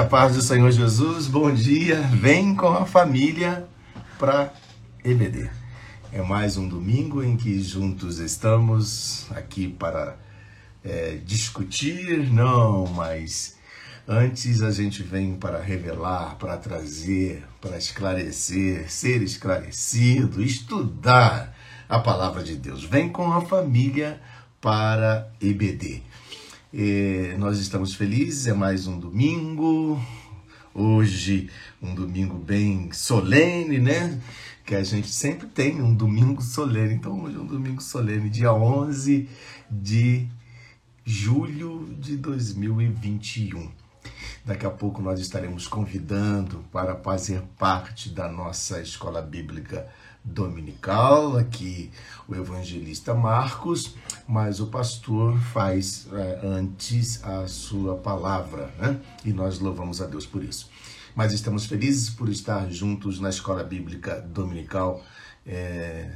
A paz do Senhor Jesus, bom dia. Vem com a família para EBD. É mais um domingo em que juntos estamos aqui para é, discutir, não, mas antes a gente vem para revelar, para trazer, para esclarecer, ser esclarecido, estudar a palavra de Deus. Vem com a família para EBD. É, nós estamos felizes, é mais um domingo. Hoje, um domingo bem solene, né? Que a gente sempre tem um domingo solene. Então, hoje é um domingo solene, dia 11 de julho de 2021. Daqui a pouco nós estaremos convidando para fazer parte da nossa escola bíblica dominical, aqui o evangelista Marcos, mas o pastor faz é, antes a sua palavra, né? E nós louvamos a Deus por isso. Mas estamos felizes por estar juntos na escola bíblica dominical, é,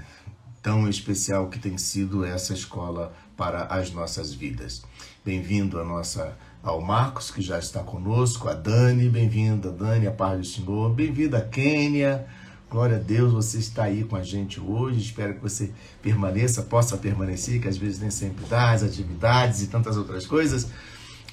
tão especial que tem sido essa escola para as nossas vidas. Bem-vindo a nossa ao Marcos, que já está conosco, a Dani, bem-vinda, Dani, a paz do Senhor, bem-vinda, Kênia, glória a Deus, você está aí com a gente hoje, espero que você permaneça, possa permanecer, que às vezes nem sempre dá, as atividades e tantas outras coisas,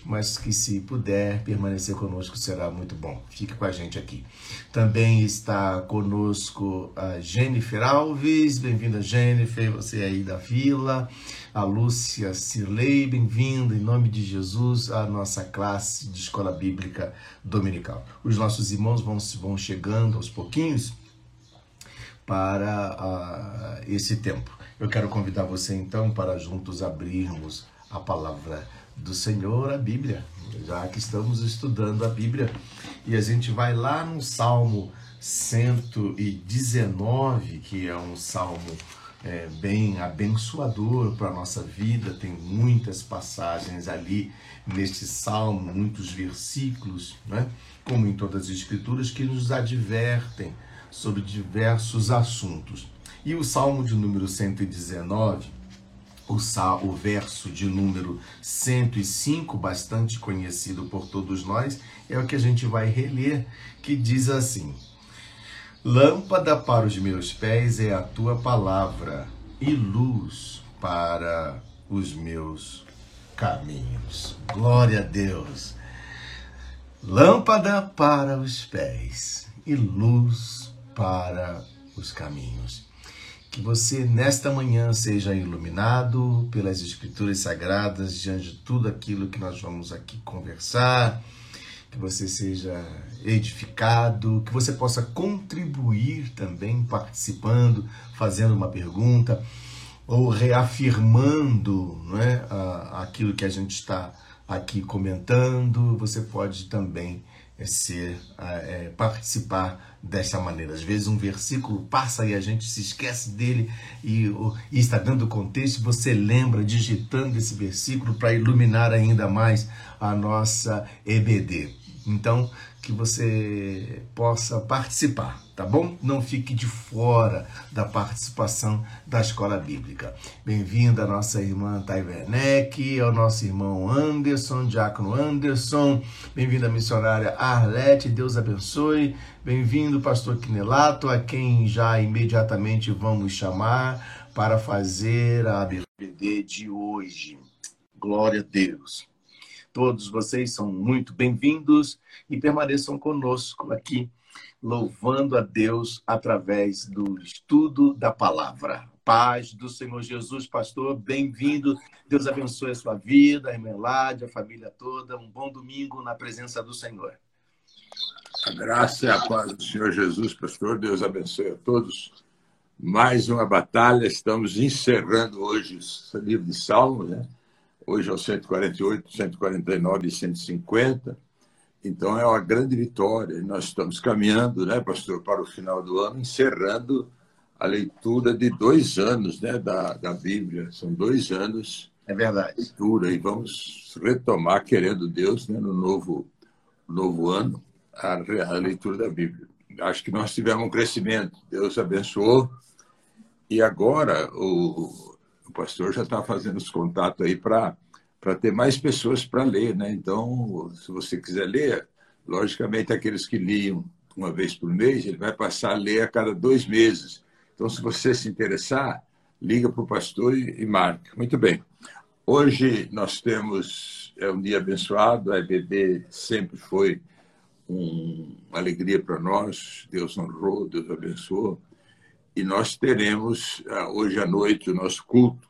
mas que se puder permanecer conosco será muito bom. Fique com a gente aqui. Também está conosco a Jennifer Alves, bem-vinda Jennifer, você aí da fila a Lúcia Cirlei, bem-vinda em nome de Jesus à nossa classe de escola bíblica dominical. Os nossos irmãos vão, vão chegando aos pouquinhos para uh, esse tempo. Eu quero convidar você então para juntos abrirmos a palavra do Senhor, a Bíblia, já que estamos estudando a Bíblia e a gente vai lá no Salmo 119, que é um salmo é, bem abençoador para a nossa vida. Tem muitas passagens ali neste salmo, muitos versículos, né? como em todas as escrituras, que nos advertem sobre diversos assuntos. E o salmo de número 119, o, sal, o verso de número 105, bastante conhecido por todos nós, é o que a gente vai reler, que diz assim. Lâmpada para os meus pés é a tua palavra e luz para os meus caminhos. Glória a Deus. Lâmpada para os pés e luz para os caminhos. Que você nesta manhã seja iluminado pelas Escrituras Sagradas diante de tudo aquilo que nós vamos aqui conversar que você seja edificado, que você possa contribuir também participando, fazendo uma pergunta ou reafirmando não é, aquilo que a gente está aqui comentando. Você pode também é, ser é, participar dessa maneira. Às vezes um versículo passa e a gente se esquece dele e, e está dando contexto, você lembra digitando esse versículo para iluminar ainda mais a nossa EBD. Então, que você possa participar, tá? bom? Não fique de fora da participação da escola bíblica. Bem-vinda a nossa irmã Thay Werneck, ao nosso irmão Anderson, Diácono Anderson, bem-vinda a missionária Arlete, Deus abençoe. Bem-vindo, pastor Quinelato, a quem já imediatamente vamos chamar para fazer a abertura de hoje. Glória a Deus. Todos vocês são muito bem-vindos e permaneçam conosco aqui, louvando a Deus através do estudo da palavra. Paz do Senhor Jesus, pastor, bem-vindo. Deus abençoe a sua vida, a Emelade, a família toda. Um bom domingo na presença do Senhor. A graça e a paz do Senhor Jesus, pastor. Deus abençoe a todos. Mais uma batalha. Estamos encerrando hoje o livro de Salmos, né? Hoje é o 148, 149 e 150. Então é uma grande vitória. Nós estamos caminhando, né, pastor, para o final do ano, encerrando a leitura de dois anos né, da, da Bíblia. São dois anos é verdade. de leitura e vamos retomar, querendo Deus, né, no novo, novo ano, a, a leitura da Bíblia. Acho que nós tivemos um crescimento. Deus abençoou. E agora o, o pastor já está fazendo os contatos aí para ter mais pessoas para ler, né? Então, se você quiser ler, logicamente aqueles que liam uma vez por mês, ele vai passar a ler a cada dois meses. Então, se você se interessar, liga para o pastor e, e marca. Muito bem. Hoje nós temos é um dia abençoado. A EBD sempre foi um, uma alegria para nós. Deus honrou, Deus abençoou e nós teremos ah, hoje à noite o nosso culto.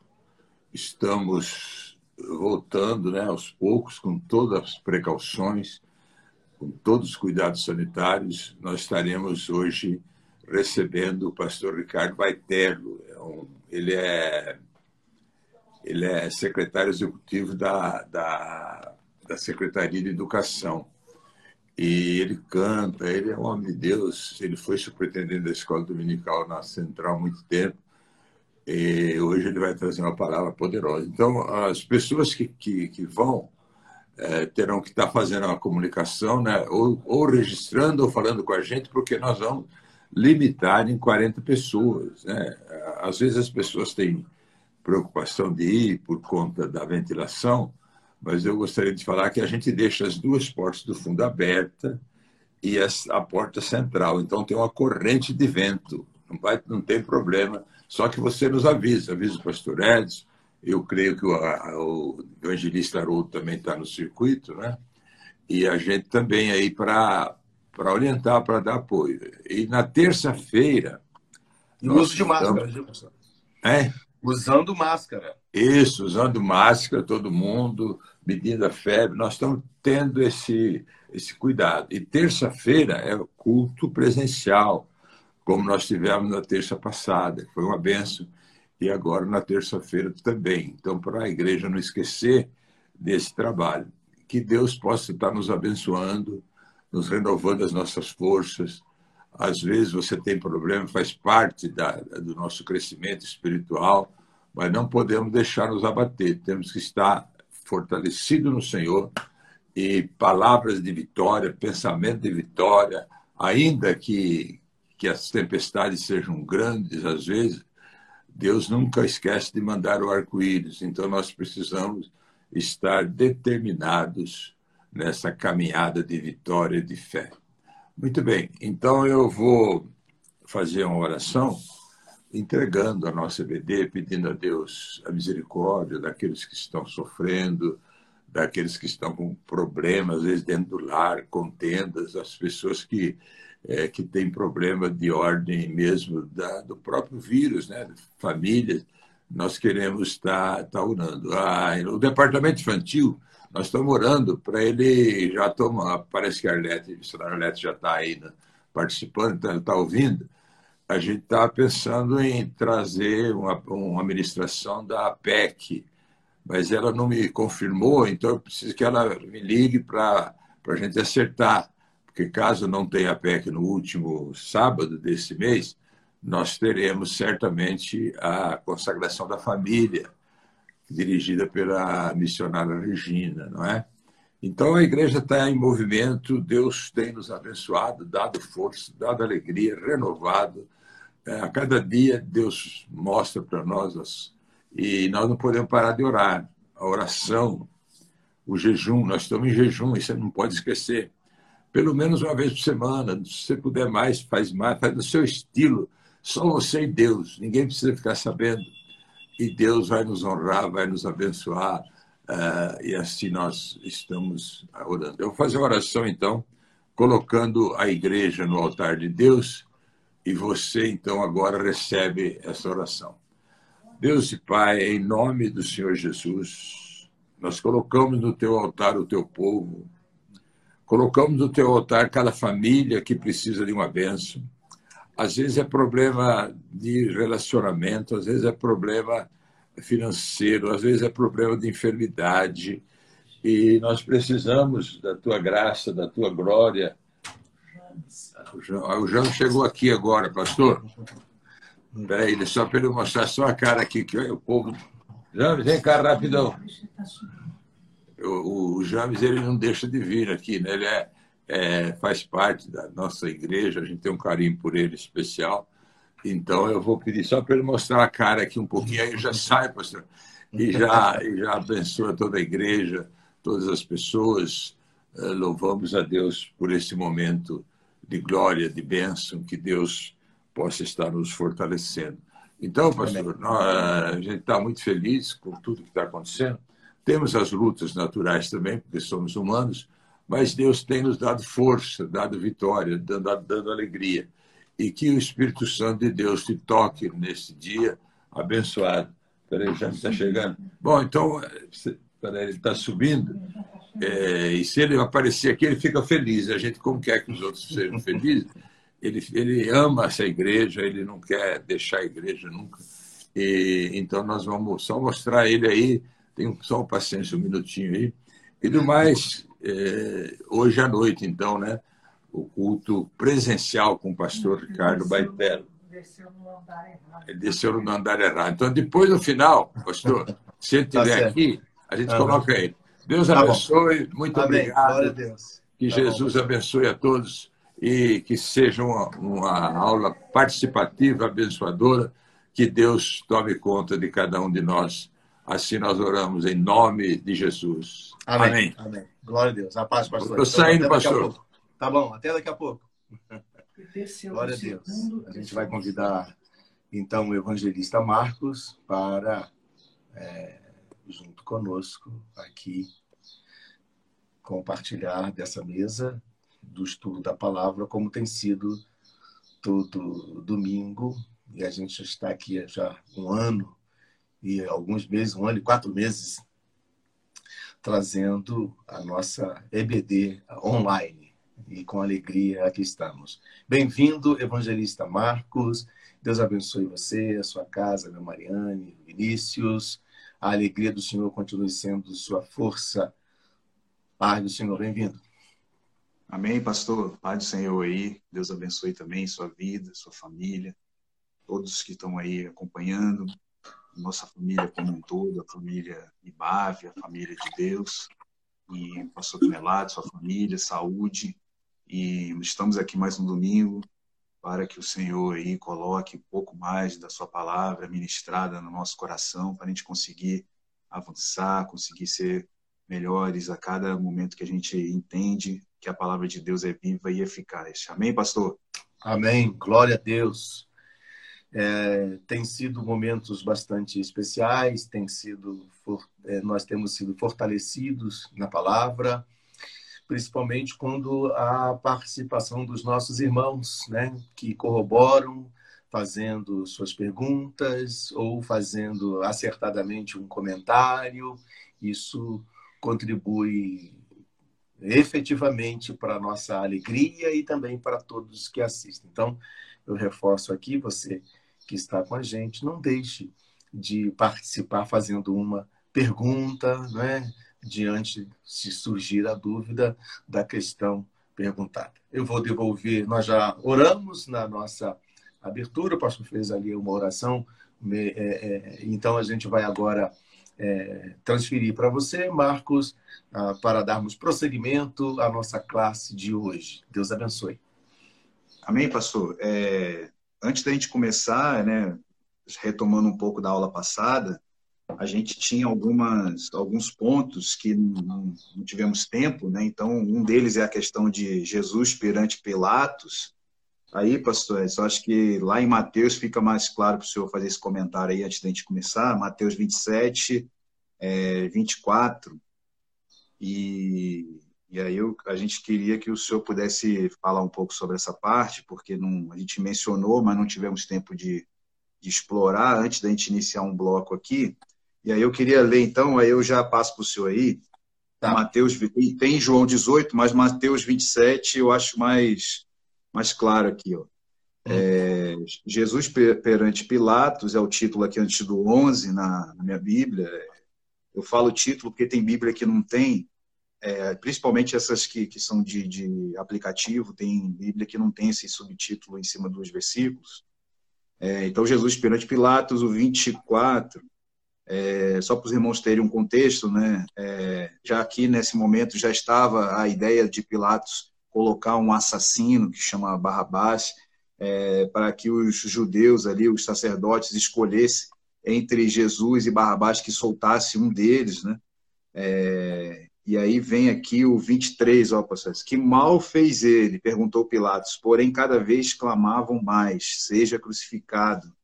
Estamos voltando né, aos poucos, com todas as precauções, com todos os cuidados sanitários. Nós estaremos hoje recebendo o pastor Ricardo Vaiterlo. É ele, é, ele é secretário executivo da, da, da Secretaria de Educação. E ele canta, ele é um homem de Deus. Ele foi superintendente da escola dominical na Central há muito tempo. E hoje ele vai trazer uma palavra poderosa. Então, as pessoas que, que, que vão é, terão que estar fazendo uma comunicação, né? ou, ou registrando ou falando com a gente, porque nós vamos limitar em 40 pessoas. Né? Às vezes as pessoas têm preocupação de ir por conta da ventilação, mas eu gostaria de falar que a gente deixa as duas portas do fundo abertas e a porta central. Então tem uma corrente de vento, não, vai, não tem problema. Só que você nos avisa, avisa o pastor Edson. Eu creio que o, o evangelista Haroldo também está no circuito, né? E a gente também aí para orientar, para dar apoio. E na terça-feira. Uso de máscara, estamos... É? Usando máscara. Isso, usando máscara, todo mundo, medindo a febre. Nós estamos tendo esse, esse cuidado. E terça-feira é culto presencial, como nós tivemos na terça passada, foi uma benção. E agora na terça-feira também. Então, para a igreja não esquecer desse trabalho. Que Deus possa estar nos abençoando, nos renovando as nossas forças. Às vezes você tem problema, faz parte da, do nosso crescimento espiritual mas não podemos deixar nos abater. Temos que estar fortalecidos no Senhor e palavras de vitória, pensamento de vitória, ainda que, que as tempestades sejam grandes às vezes, Deus nunca esquece de mandar o arco-íris. Então nós precisamos estar determinados nessa caminhada de vitória e de fé. Muito bem, então eu vou fazer uma oração entregando a nossa EBD, pedindo a Deus a misericórdia daqueles que estão sofrendo, daqueles que estão com problemas, às vezes dentro do lar, contendas, as pessoas que, é, que têm problema de ordem mesmo da, do próprio vírus, né? famílias, nós queremos estar, estar orando. Ah, o departamento infantil, nós estamos orando para ele já tomar, parece que a Arlete, a Arlete já está aí né, participando, está ouvindo, a gente está pensando em trazer uma, uma administração da APEC, mas ela não me confirmou, então eu preciso que ela me ligue para a gente acertar, porque caso não tenha APEC no último sábado desse mês, nós teremos certamente a consagração da família, dirigida pela missionária Regina, não é? Então a igreja está em movimento, Deus tem nos abençoado, dado força, dado alegria, renovado. É, a cada dia Deus mostra para nós as... e nós não podemos parar de orar. A oração, o jejum, nós estamos em jejum, isso não pode esquecer. Pelo menos uma vez por semana, se você puder mais, faz mais, faz do seu estilo. Só você e Deus, ninguém precisa ficar sabendo. E Deus vai nos honrar, vai nos abençoar Uh, e assim nós estamos orando. Eu vou fazer uma oração, então, colocando a igreja no altar de Deus, e você, então, agora recebe essa oração. Deus e Pai, em nome do Senhor Jesus, nós colocamos no teu altar o teu povo, colocamos no teu altar cada família que precisa de uma bênção. Às vezes é problema de relacionamento, às vezes é problema financeiro, às vezes é problema de enfermidade. E nós precisamos da tua graça, da tua glória. O João, João chegou aqui agora, pastor. Peraí, só para ele mostrar só a cara aqui, que o povo. James, vem cá rapidão. O, o James ele não deixa de vir aqui, né? ele é, é, faz parte da nossa igreja, a gente tem um carinho por ele especial. Então, eu vou pedir só para ele mostrar a cara aqui um pouquinho, aí já sai, pastor, e já, e já abençoa toda a igreja, todas as pessoas. Eh, louvamos a Deus por esse momento de glória, de bênção, que Deus possa estar nos fortalecendo. Então, pastor, nós, a gente está muito feliz com tudo que está acontecendo. Temos as lutas naturais também, porque somos humanos, mas Deus tem nos dado força, dado vitória, dando, dando alegria e que o Espírito Santo de Deus te toque nesse dia abençoado. Peraí, já está chegando. Bom, então, peraí, ele está subindo. É, e se ele aparecer aqui, ele fica feliz. A gente, como quer que os outros sejam felizes, ele, ele ama essa igreja, ele não quer deixar a igreja nunca. E, então, nós vamos só mostrar ele aí. Tem só paciência um minutinho aí. E do mais, é, hoje à noite, então, né? o culto presencial com o pastor Ricardo Baitello. Desceu no andar errado. Ele desceu no andar errado. Então, depois, no final, pastor, se ele estiver tá aqui, a gente coloca ele. Deus tá abençoe, bom. muito Amém. obrigado. Que tá Jesus bom. abençoe a todos e que seja uma, uma aula participativa, abençoadora, que Deus tome conta de cada um de nós. Assim nós oramos em nome de Jesus. Amém. Amém. Amém. Glória a Deus. A paz, pastor. Estou saindo, pastor. Tá bom, até daqui a pouco. Glória a Deus. A gente vai convidar, então, o evangelista Marcos para, é, junto conosco, aqui, compartilhar dessa mesa do estudo da palavra, como tem sido todo domingo. E a gente está aqui já um ano e alguns meses, um ano e quatro meses, trazendo a nossa EBD online e com alegria aqui estamos. Bem-vindo, evangelista Marcos. Deus abençoe você, a sua casa, meu Mariane, Vinícius. A alegria do Senhor continue sendo sua força. Paz do Senhor, bem-vindo. Amém, pastor. Paz do Senhor aí. Deus abençoe também sua vida, sua família, todos que estão aí acompanhando, nossa família como um todo, a família Ibave, a família de Deus, e pastor Tonelado, sua família, saúde, e estamos aqui mais um domingo para que o Senhor aí coloque um pouco mais da sua palavra ministrada no nosso coração, para a gente conseguir avançar, conseguir ser melhores a cada momento que a gente entende que a palavra de Deus é viva e eficaz. Amém, pastor? Amém. Glória a Deus. É, tem sido momentos bastante especiais, tem sido, é, nós temos sido fortalecidos na palavra, principalmente quando a participação dos nossos irmãos, né, que corroboram, fazendo suas perguntas ou fazendo acertadamente um comentário. Isso contribui efetivamente para a nossa alegria e também para todos que assistem. Então, eu reforço aqui, você que está com a gente, não deixe de participar fazendo uma pergunta, né? diante se surgir a dúvida da questão perguntada. Eu vou devolver, nós já oramos na nossa abertura, o pastor fez ali uma oração, é, é, então a gente vai agora é, transferir para você, Marcos, ah, para darmos prosseguimento à nossa classe de hoje. Deus abençoe. Amém, pastor. É, antes da gente começar, né, retomando um pouco da aula passada, a gente tinha algumas, alguns pontos que não, não, tivemos tempo, né? Então, um deles é a questão de Jesus perante Pilatos. Aí, pastor, eu acho que lá em Mateus fica mais claro para o senhor fazer esse comentário aí antes da gente começar. Mateus 27, é, 24. E, e aí eu, a gente queria que o senhor pudesse falar um pouco sobre essa parte, porque não, a gente mencionou, mas não tivemos tempo de, de explorar antes da gente iniciar um bloco aqui. E aí eu queria ler, então, aí eu já passo para o senhor aí. Tá. Mateus, tem João 18, mas Mateus 27 eu acho mais, mais claro aqui. Ó. Hum. É, Jesus perante Pilatos é o título aqui antes do 11 na, na minha Bíblia. Eu falo título porque tem Bíblia que não tem, é, principalmente essas que, que são de, de, aplicativo, tem Bíblia que não tem esse subtítulo em cima dos versículos. É, então, Jesus perante Pilatos, o 24, é, só para os irmãos terem um contexto, né? É, já aqui nesse momento já estava a ideia de Pilatos colocar um assassino que chama Barrabás é, para que os judeus ali, os sacerdotes, escolhessem entre Jesus e Barrabás que soltasse um deles, né? É, e aí vem aqui o 23, ó, pastor, que mal fez ele, perguntou Pilatos, porém cada vez clamavam mais, seja crucificado.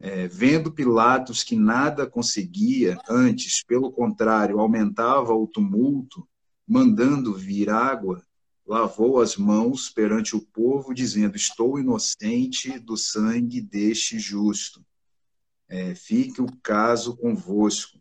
É, vendo Pilatos que nada conseguia, antes, pelo contrário, aumentava o tumulto, mandando vir água, lavou as mãos perante o povo, dizendo: Estou inocente do sangue deste justo. É, fique o caso convosco.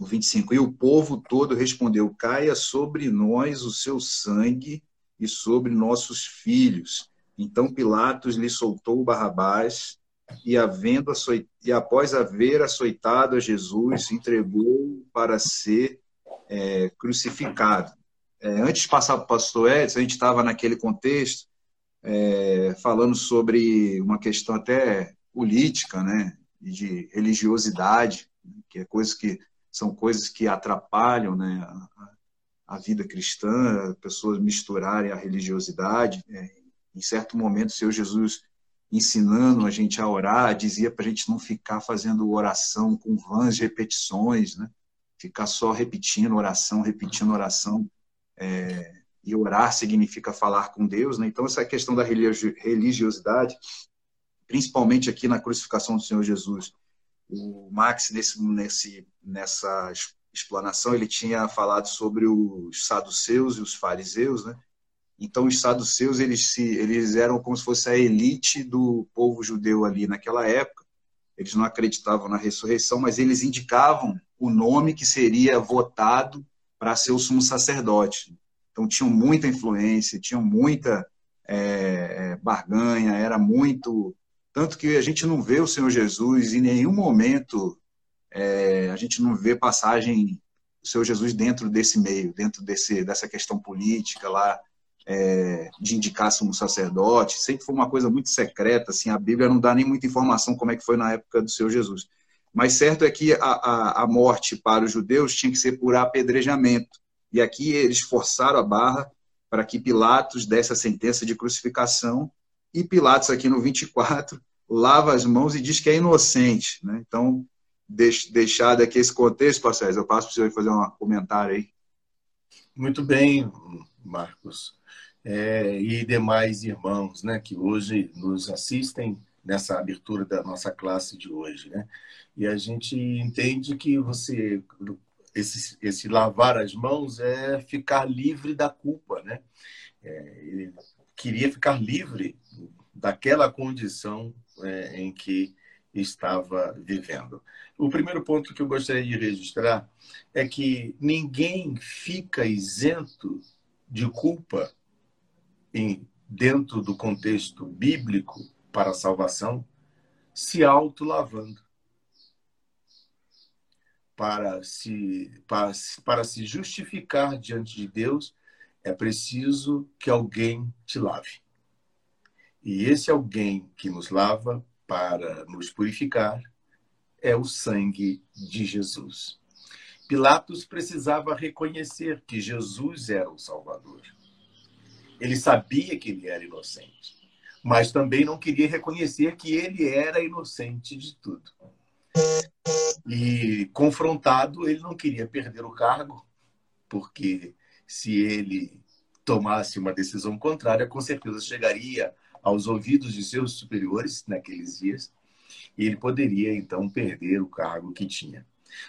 O 25. E o povo todo respondeu: Caia sobre nós o seu sangue e sobre nossos filhos. Então Pilatos lhe soltou Barrabás e, havendo açoit... e após haver açoitado a Jesus, entregou para ser é, crucificado. É, antes de passar para o pastor Edson, a gente estava naquele contexto é, falando sobre uma questão até política, né, de religiosidade, que é coisas que são coisas que atrapalham, né, a, a vida cristã, pessoas misturarem a religiosidade. É, em certo momento, o Senhor Jesus ensinando a gente a orar, dizia para a gente não ficar fazendo oração com vãs repetições, né? Ficar só repetindo oração, repetindo oração. É, e orar significa falar com Deus, né? Então, essa questão da religiosidade, principalmente aqui na crucificação do Senhor Jesus, o Max, nesse, nesse, nessa explanação, ele tinha falado sobre os saduceus e os fariseus, né? Então, os saduceus, eles, se, eles eram como se fosse a elite do povo judeu ali naquela época. Eles não acreditavam na ressurreição, mas eles indicavam o nome que seria votado para ser o sumo sacerdote. Então, tinham muita influência, tinham muita é, barganha, era muito. Tanto que a gente não vê o Senhor Jesus em nenhum momento, é, a gente não vê passagem do Senhor Jesus dentro desse meio, dentro desse, dessa questão política lá é, de indicar um sacerdote, sempre foi uma coisa muito secreta, assim, a Bíblia não dá nem muita informação como é que foi na época do Senhor Jesus. Mas certo é que a, a, a morte para os judeus tinha que ser por apedrejamento. E aqui eles forçaram a barra para que Pilatos desse a sentença de crucificação, e Pilatos, aqui no 24, lava as mãos e diz que é inocente. Né? Então, deixado aqui esse contexto, pastor, eu passo para senhor fazer um comentário aí. Muito bem, Marcos é, e demais irmãos né, que hoje nos assistem nessa abertura da nossa classe de hoje. Né? E a gente entende que você esse, esse lavar as mãos é ficar livre da culpa. Né? É, ele queria ficar livre daquela condição é, em que estava vivendo. O primeiro ponto que eu gostaria de registrar é que ninguém fica isento de culpa em, dentro do contexto bíblico para a salvação, se autolavando. Para se, para, para se justificar diante de Deus, é preciso que alguém te lave. E esse alguém que nos lava para nos purificar é o sangue de Jesus. Pilatos precisava reconhecer que Jesus era o Salvador. Ele sabia que ele era inocente, mas também não queria reconhecer que ele era inocente de tudo. E confrontado, ele não queria perder o cargo, porque se ele tomasse uma decisão contrária, com certeza chegaria aos ouvidos de seus superiores naqueles dias e ele poderia então perder o cargo que tinha.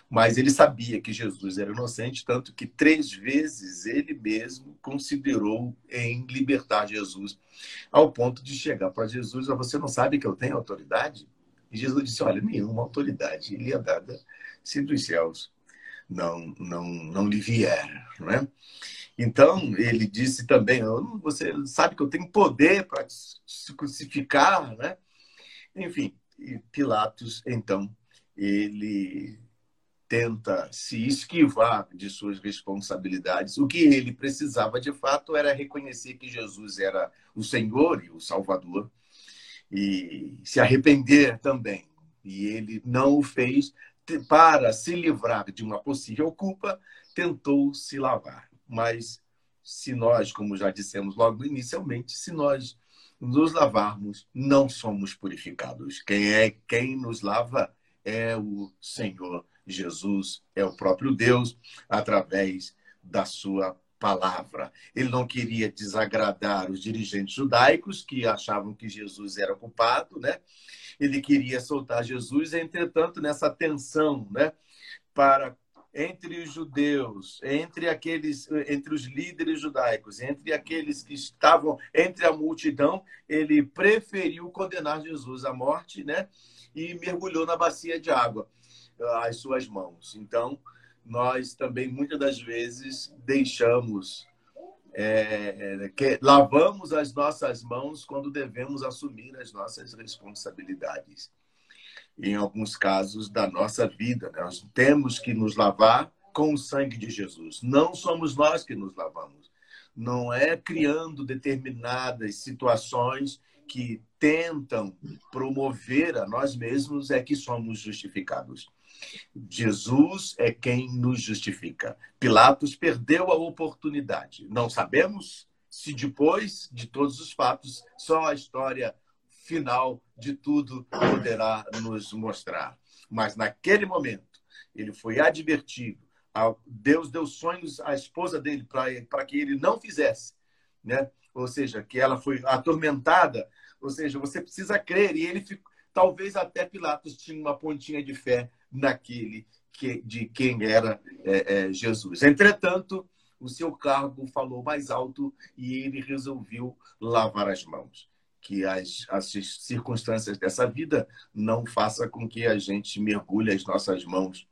Mas ele sabia que Jesus era inocente, tanto que três vezes ele mesmo considerou em libertar Jesus, ao ponto de chegar para Jesus: Você não sabe que eu tenho autoridade? E Jesus disse: Olha, nenhuma autoridade lhe é dada se dos céus não, não, não lhe vier. Não é? Então, ele disse também: Você sabe que eu tenho poder para se crucificar, né? Enfim, Pilatos, então, ele tenta se esquivar de suas responsabilidades. O que ele precisava de fato era reconhecer que Jesus era o Senhor e o Salvador e se arrepender também. E ele não o fez para se livrar de uma possível culpa, tentou se lavar. Mas se nós, como já dissemos logo inicialmente, se nós nos lavarmos, não somos purificados. Quem é quem nos lava é o Senhor Jesus é o próprio Deus através da sua palavra. Ele não queria desagradar os dirigentes judaicos que achavam que Jesus era culpado, né? Ele queria soltar Jesus, entretanto, nessa tensão, né, para entre os judeus, entre aqueles, entre os líderes judaicos, entre aqueles que estavam entre a multidão, ele preferiu condenar Jesus à morte, né? E mergulhou na bacia de água as suas mãos. Então, nós também muitas das vezes deixamos, é, é, que, lavamos as nossas mãos quando devemos assumir as nossas responsabilidades. Em alguns casos da nossa vida, né? nós temos que nos lavar com o sangue de Jesus. Não somos nós que nos lavamos. Não é criando determinadas situações que tentam promover a nós mesmos é que somos justificados. Jesus é quem nos justifica. Pilatos perdeu a oportunidade. Não sabemos se depois de todos os fatos, só a história final de tudo poderá nos mostrar. Mas naquele momento, ele foi advertido. Deus deu sonhos à esposa dele para que ele não fizesse, né? Ou seja, que ela foi atormentada. Ou seja, você precisa crer. E ele ficou, talvez até Pilatos tinha uma pontinha de fé naquele que, de quem era é, é, Jesus. Entretanto, o seu cargo falou mais alto e ele resolveu lavar as mãos. Que as, as circunstâncias dessa vida não faça com que a gente mergulhe as nossas mãos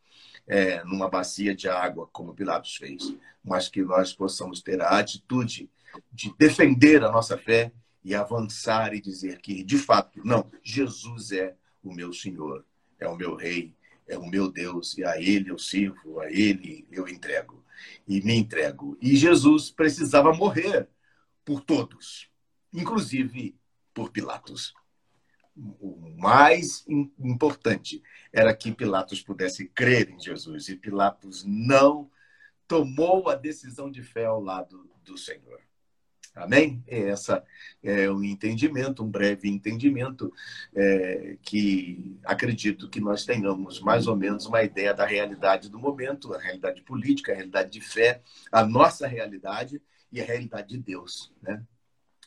é, numa bacia de água, como Pilatos fez, mas que nós possamos ter a atitude de defender a nossa fé e avançar e dizer que, de fato, não, Jesus é o meu Senhor, é o meu Rei, é o meu Deus, e a Ele eu sirvo, a Ele eu entrego e me entrego. E Jesus precisava morrer por todos, inclusive por Pilatos. O mais importante era que Pilatos pudesse crer em Jesus, e Pilatos não tomou a decisão de fé ao lado do Senhor. Amém? Essa é um entendimento, um breve entendimento, é, que acredito que nós tenhamos mais ou menos uma ideia da realidade do momento, a realidade política, a realidade de fé, a nossa realidade e a realidade de Deus. Né?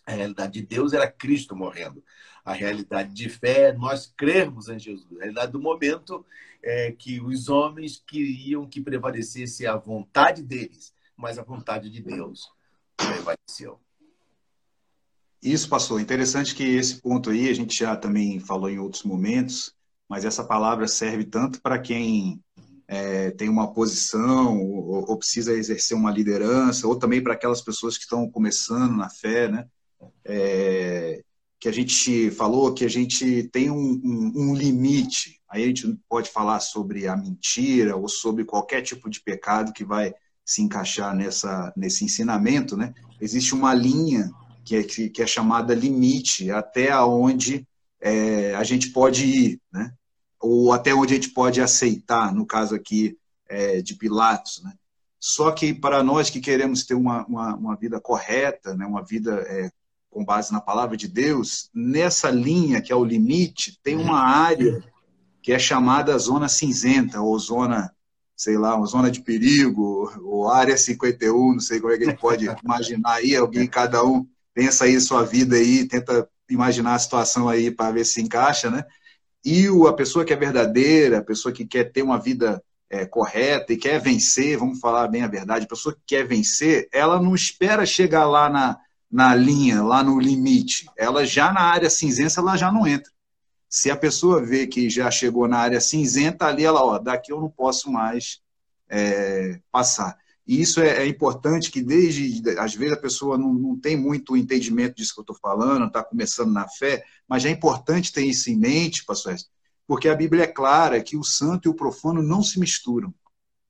A realidade de Deus era Cristo morrendo. A realidade de fé é nós crermos em Jesus. A realidade do momento é que os homens queriam que prevalecesse a vontade deles, mas a vontade de Deus prevaleceu. Isso, pastor. Interessante que esse ponto aí a gente já também falou em outros momentos, mas essa palavra serve tanto para quem é, tem uma posição ou, ou, precisa exercer uma liderança, ou também para aquelas pessoas que estão começando na fé, né? É, que a gente falou que a gente tem um, um, um, limite. Aí a gente pode falar sobre a mentira ou sobre qualquer tipo de pecado que vai se encaixar nessa, nesse ensinamento, né? Existe uma linha que é, que é chamada limite, até onde é, a gente pode ir, né? ou até onde a gente pode aceitar, no caso aqui, é, de Pilatos, né? Só que para nós que queremos ter uma, uma, uma vida correta, né, uma vida é, com base na palavra de Deus, nessa linha que é o limite, tem uma área que é chamada zona cinzenta, ou zona, sei lá, uma zona de perigo, ou área 51, não sei como é que a gente pode imaginar aí, alguém, cada um pensa aí sua vida aí, tenta imaginar a situação aí para ver se encaixa, né? E o, a pessoa que é verdadeira, a pessoa que quer ter uma vida é, correta e quer vencer, vamos falar bem a verdade, a pessoa que quer vencer, ela não espera chegar lá na, na linha, lá no limite. Ela já na área cinzenta, ela já não entra. Se a pessoa vê que já chegou na área cinzenta, ali ela, ó, daqui eu não posso mais é, passar. E isso é, é, importante que desde, às vezes a pessoa não, não tem muito entendimento disso que eu estou falando, está começando na fé, mas é importante ter isso em mente, pastor porque a Bíblia é clara que o santo e o profano não se misturam.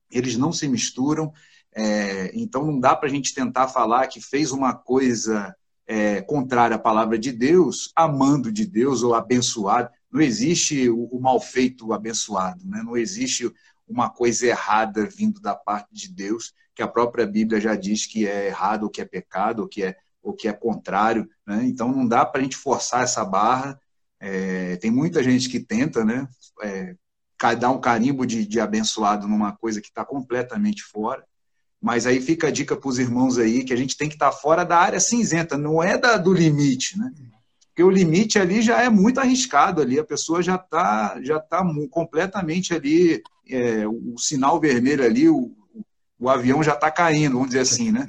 Eles não se misturam, é, então não dá para a gente tentar falar que fez uma coisa é, contrária à palavra de Deus, amando de Deus ou abençoado. Não existe o, o mal feito abençoado, né? não existe uma coisa errada vindo da parte de Deus, que a própria Bíblia já diz que é errado, ou que é pecado, ou que é, ou que é contrário. Né? Então não dá para a gente forçar essa barra é, tem muita gente que tenta, né? É, dar um carimbo de, de abençoado numa coisa que está completamente fora. Mas aí fica a dica para os irmãos aí que a gente tem que estar tá fora da área cinzenta, não é da, do limite, né? Porque o limite ali já é muito arriscado ali, a pessoa já está já tá completamente ali, é, o, sinal vermelho ali, o, o avião já está caindo, vamos dizer assim, né?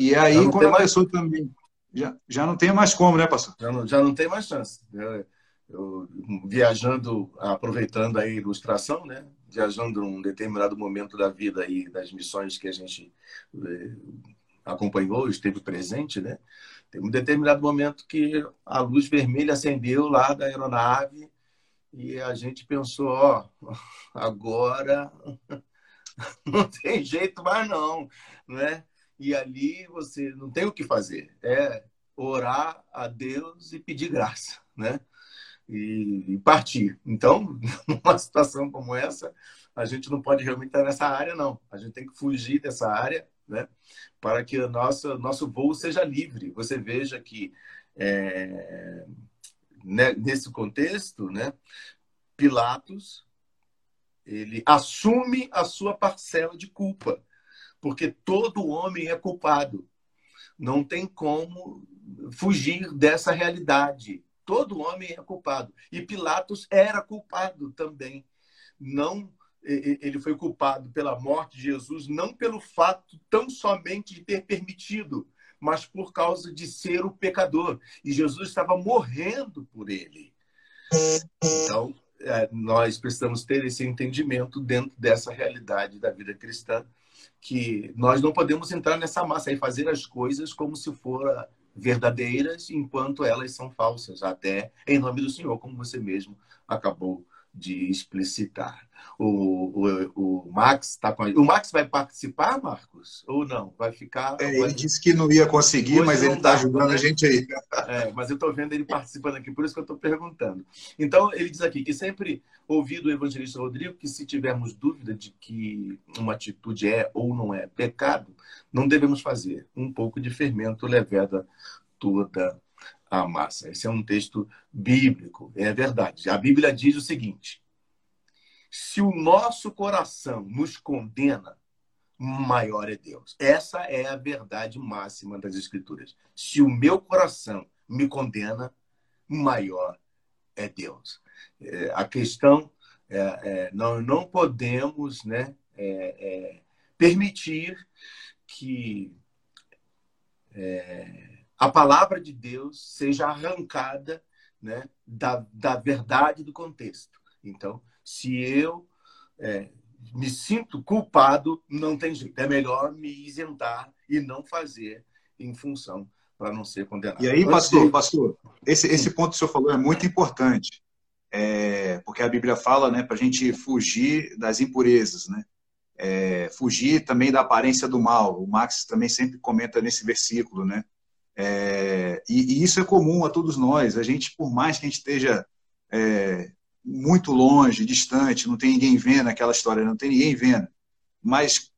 E aí, quando a mais... pessoa também. Já, já não tem mais como, né, pastor? Já não, já não tem mais chance. É, eu, viajando, aproveitando a ilustração, né? Viajando num determinado momento da vida aí, das missões que a gente eh, acompanhou, esteve presente, né? Tem um determinado momento que a luz vermelha acendeu lá da aeronave e a gente pensou, ó, agora não tem jeito mais não, né? E ali você não tem o que fazer, é orar a Deus e pedir graça, né? E, partir. Então, numa situação como essa, a gente não pode realmente estar nessa área, não. A gente tem que fugir dessa área, né? Para que o nosso, nosso voo seja livre. Você veja que, é, né, nesse contexto, né, Pilatos, ele assume a sua parcela de culpa, porque todo homem é culpado. Não tem como fugir dessa realidade. Todo homem é culpado. E Pilatos era culpado também. Não ele foi culpado pela morte de Jesus não pelo fato tão somente de ter permitido, mas por causa de ser o pecador. E Jesus estava morrendo por ele. Então, é, nós precisamos ter esse entendimento dentro dessa realidade da vida cristã, que nós não podemos entrar nessa massa e fazer as coisas como se for verdadeiras enquanto elas são falsas, até em nome do Senhor, como você mesmo acabou de explicitar. O, o, o Max está com a... O Max vai participar, Marcos? Ou não? Vai ficar. É, ele disse que não ia conseguir, Hoje mas ele está ajudando né? a gente aí. É, mas eu estou vendo ele participando aqui, por isso que eu estou perguntando. Então, ele diz aqui que sempre ouvi do evangelista Rodrigo que se tivermos dúvida de que uma atitude é ou não é pecado, não devemos fazer. Um pouco de fermento leveda toda a massa. Esse é um texto bíblico, é verdade. A Bíblia diz o seguinte: se o nosso coração nos condena, maior é Deus. Essa é a verdade máxima das Escrituras. Se o meu coração me condena, maior é Deus. É, a questão é, é, nós não podemos né, é, é, permitir que é, a palavra de Deus seja arrancada né, da, da verdade do contexto. Então, se eu é, me sinto culpado, não tem jeito. É melhor me isentar e não fazer em função para não ser condenado. E aí, pastor, pastor, esse, esse ponto que o senhor falou é muito importante. É, porque a Bíblia fala né, para a gente fugir das impurezas, né? É, fugir também da aparência do mal. O Max também sempre comenta nesse versículo, né? É, e, e, isso é comum a todos nós. A gente, por mais que a gente esteja é, muito longe, distante, não tem ninguém vendo aquela história, não tem ninguém vendo. mas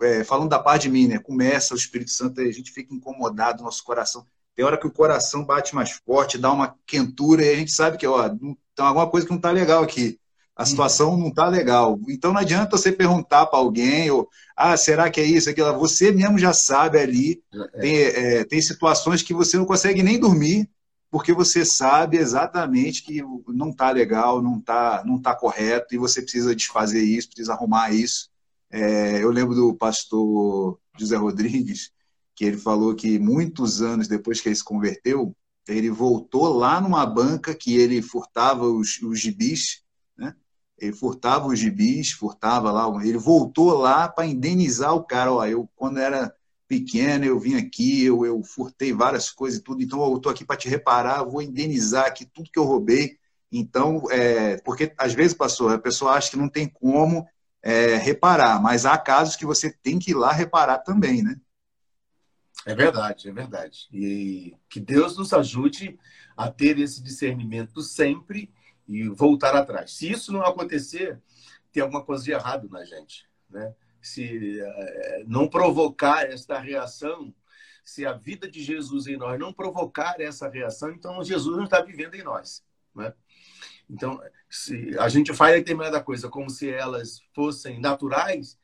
é, falando da parte de mim, né? Começa o Espírito Santo, a gente fica incomodado, nosso coração. Tem hora que o coração bate mais forte, dá uma quentura e a gente sabe que, ó, tem alguma coisa que não tá legal aqui. A situação não tá legal. Então não adianta você perguntar para alguém, ou, ah, será que é isso, aquilo? Você mesmo já sabe ali. É. Tem, é, tem situações que você não consegue nem dormir, porque você sabe exatamente que não tá legal, não tá, não tá correto, e você precisa desfazer isso, precisa arrumar isso. É, eu lembro do pastor José Rodrigues, que ele falou que muitos anos depois que ele se converteu, ele voltou lá numa banca que ele furtava os, os gibis, né? Ele furtava os gibis, furtava lá, ele voltou lá para indenizar o cara. Ó, eu, quando era pequeno, eu vim aqui, eu, eu furtei várias coisas e tudo, então eu estou aqui para te reparar, vou indenizar aqui tudo que eu roubei. Então, é, porque às vezes, pastor, a pessoa acha que não tem como é, reparar, mas há casos que você tem que ir lá reparar também, né? É verdade, é verdade. E que Deus nos ajude a ter esse discernimento sempre e voltar atrás. Se isso não acontecer, tem alguma coisa de errado na gente, né? Se é, não provocar esta reação, se a vida de Jesus em nós não provocar essa reação, então Jesus não está vivendo em nós, né? Então, se a gente faz determinada coisa como se elas fossem naturais,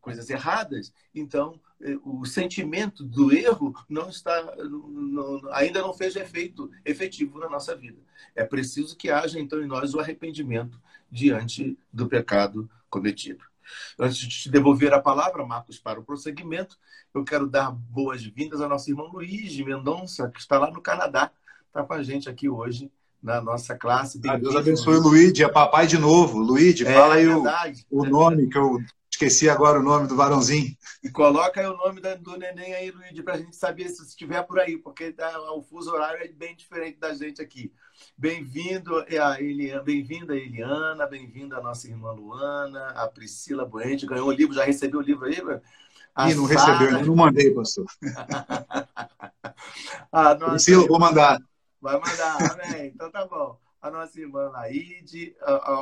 coisas erradas, então eh, o sentimento do erro não está, não, ainda não fez efeito efetivo na nossa vida. É preciso que haja então em nós o arrependimento diante do pecado cometido. Antes de te devolver a palavra, Marcos, para o prosseguimento, eu quero dar boas-vindas ao nosso irmão Luiz de Mendonça, que está lá no Canadá, está com a gente aqui hoje na nossa classe. Ah, Deus abençoe o Luigi, é papai de novo. Luigi, é, fala aí o, o, nome, que eu esqueci agora o nome do varãozinho. E coloca aí o nome do neném aí, Luigi, para a gente saber se estiver por aí, porque tá, o fuso horário é bem diferente da gente aqui. Bem-vindo a Eliana, bem-vinda Eliana, bem-vinda a nossa irmã Luana, a Priscila Buente, ganhou o livro, já recebeu o livro aí, A Ih, não Sarah... recebeu, não mandei, pastor. ah, nossa... Priscila, vou mandar. Vai mandar, amém. Então tá bom. A nossa irmã Laide,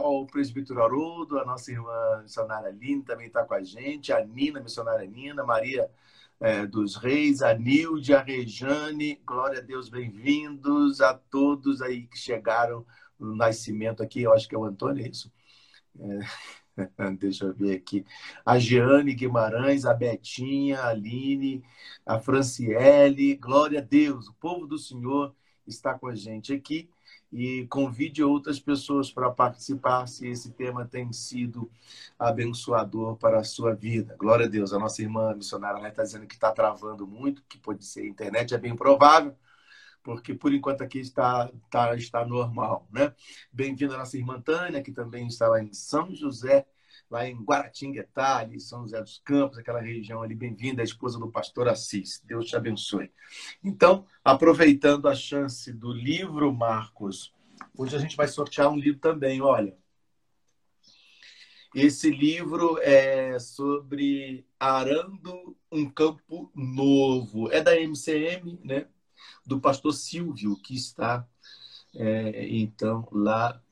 o presbítero Haroldo, a nossa irmã missionária Lina também está com a gente, a Nina, missionária Nina, Maria é, dos Reis, a Nilde, a Rejane, glória a Deus, bem-vindos a todos aí que chegaram no nascimento aqui, eu acho que é o Antônio, é isso? É, deixa eu ver aqui. A Jeane Guimarães, a Betinha, a Aline, a Franciele, glória a Deus, o povo do Senhor está com a gente aqui e convide outras pessoas para participar se esse tema tem sido abençoador para a sua vida. Glória a Deus. A nossa irmã missionária está dizendo que está travando muito, que pode ser internet, é bem provável, porque por enquanto aqui está, está, está normal. Né? Bem-vinda a nossa irmã Tânia, que também está lá em São José lá em Guaratinguetá, ali São José dos Campos, aquela região ali, bem-vinda, a esposa do pastor Assis. Deus te abençoe. Então, aproveitando a chance do livro, Marcos, hoje a gente vai sortear um livro também, olha. Esse livro é sobre Arando um Campo Novo. É da MCM, né? Do pastor Silvio, que está, é, então, lá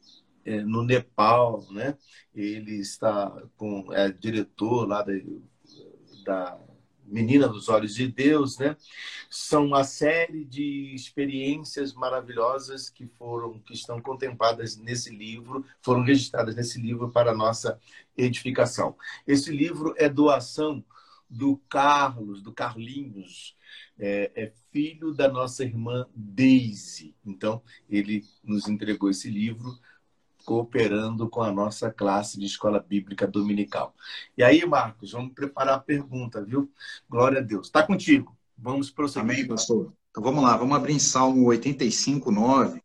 é, no Nepal, né? Ele está com é diretor lá da, da Menina dos Olhos de Deus, né? São uma série de experiências maravilhosas que foram que estão contempladas nesse livro, foram registradas nesse livro para nossa edificação. Esse livro é doação do Carlos, do Carlinhos, é, é, filho da nossa irmã Daisy. Então, ele nos entregou esse livro cooperando com a nossa classe de escola bíblica dominical. E aí, Marcos, vamos preparar a pergunta, viu? Glória a Deus. Está contigo. Vamos prosseguir. Amém, pastor. Então vamos lá, vamos abrir em Salmo 85, 9.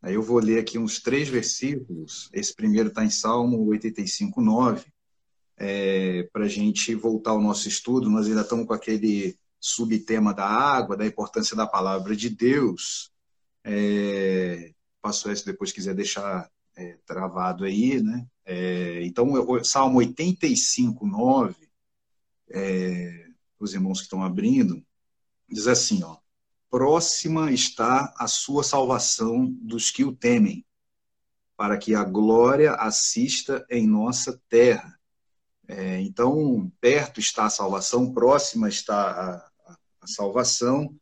Aí eu vou ler aqui uns três versículos. Esse primeiro está em Salmo 85, 9. É, Para a gente voltar ao nosso estudo, nós ainda estamos com aquele subtema da água, da importância da palavra de Deus. É, pastor S, depois quiser deixar é, travado aí, né? É, então, o Salmo 85, 9, é, os irmãos que estão abrindo, diz assim, ó, próxima está a sua salvação dos que o temem, para que a glória assista em nossa terra. É, então, perto está a salvação, próxima está a, a, a salvação,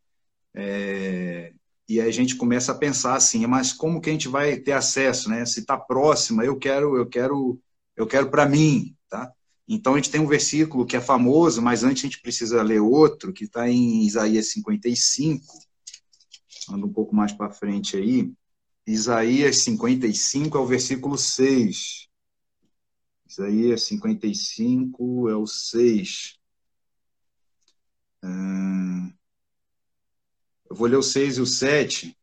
é, e aí a gente começa a pensar assim, mas como que a gente vai ter acesso, né? Se está próxima, eu quero, eu quero, eu quero para mim, tá? Então a gente tem um versículo que é famoso, mas antes a gente precisa ler outro que está em Isaías 55, anda um pouco mais para frente aí. Isaías 55 é o versículo 6. Isaías 55 é o 6. Hum, eu vou ler o 6 e o 7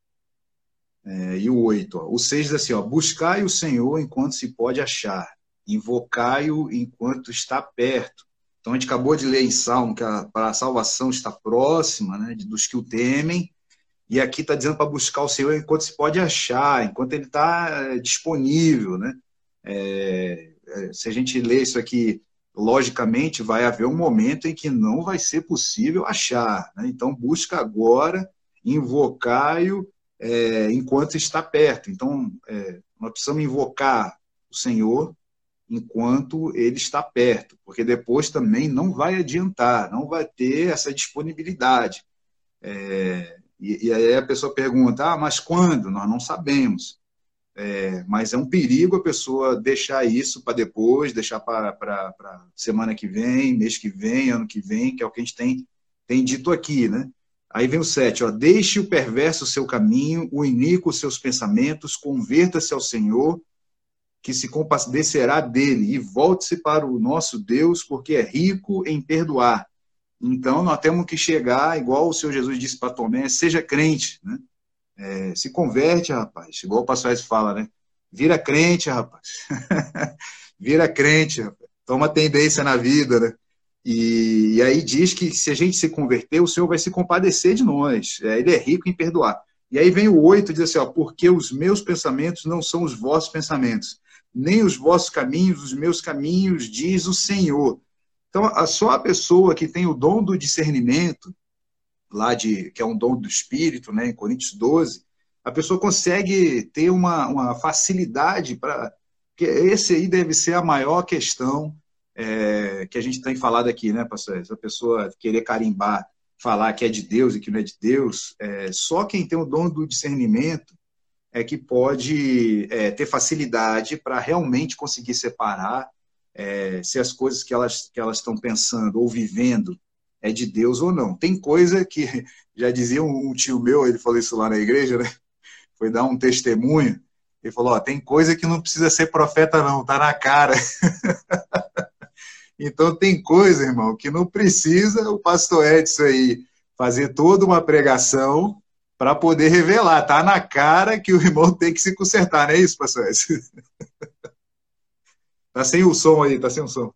é, e o 8. Ó. O 6 diz assim: ó, Buscai o Senhor enquanto se pode achar, invocai-o enquanto está perto. Então a gente acabou de ler em Salmo que a, para a salvação está próxima né, dos que o temem, e aqui está dizendo para buscar o Senhor enquanto se pode achar, enquanto ele está é, disponível. Né? É, é, se a gente ler isso aqui logicamente, vai haver um momento em que não vai ser possível achar. Né? Então, busca agora, invocai-o é, enquanto está perto. Então, é, nós precisamos invocar o Senhor enquanto ele está perto, porque depois também não vai adiantar, não vai ter essa disponibilidade. É, e, e, aí a pessoa pergunta: ah, mas quando? Nós não sabemos. É, mas é um perigo a pessoa deixar isso para depois, deixar para semana que vem, mês que vem, ano que vem, que é o que a gente tem, tem dito aqui, né? Aí vem o 7, ó, deixe o perverso seu caminho, o iníquo seus pensamentos, converta-se ao Senhor, que se compadecerá dele, e volte-se para o nosso Deus, porque é rico em perdoar. Então, nós temos que chegar, igual o Senhor Jesus disse para Tomé, seja crente, né? É, se converte, rapaz. Igual o pastor fala, né? Vira crente, rapaz. Vira crente, rapaz. Toma tendência na vida, né? E, e, aí diz que se a gente se converter, o Senhor vai se compadecer de nós. É, ele é rico em perdoar. E aí vem o 8 diz assim, ó, porque os meus pensamentos não são os vossos pensamentos, nem os vossos caminhos, os meus caminhos, diz o Senhor. Então, só a pessoa que tem o dom do discernimento, lá de que é um dom do Espírito, né, em Coríntios 12, a pessoa consegue ter uma, uma facilidade para esse aí deve ser a maior questão é, que a gente tem falado aqui, né, pastor? Essa pessoa querer carimbar, falar que é de Deus e que não é de Deus, é, só quem tem o dom do discernimento é que pode é, ter facilidade para realmente conseguir separar é, se as coisas que elas que elas estão pensando ou vivendo é de Deus ou não. Tem coisa que, já dizia um, tio meu, ele falou isso lá na igreja, né? Foi dar um testemunho. Ele falou: ó, tem coisa que não precisa ser profeta, não, tá na cara. então tem coisa, irmão, que não precisa o pastor Edson aí fazer toda uma pregação para poder revelar. Tá na cara que o irmão tem que se consertar, não é isso, pastor Edson? tá sem o som aí, tá sem o som.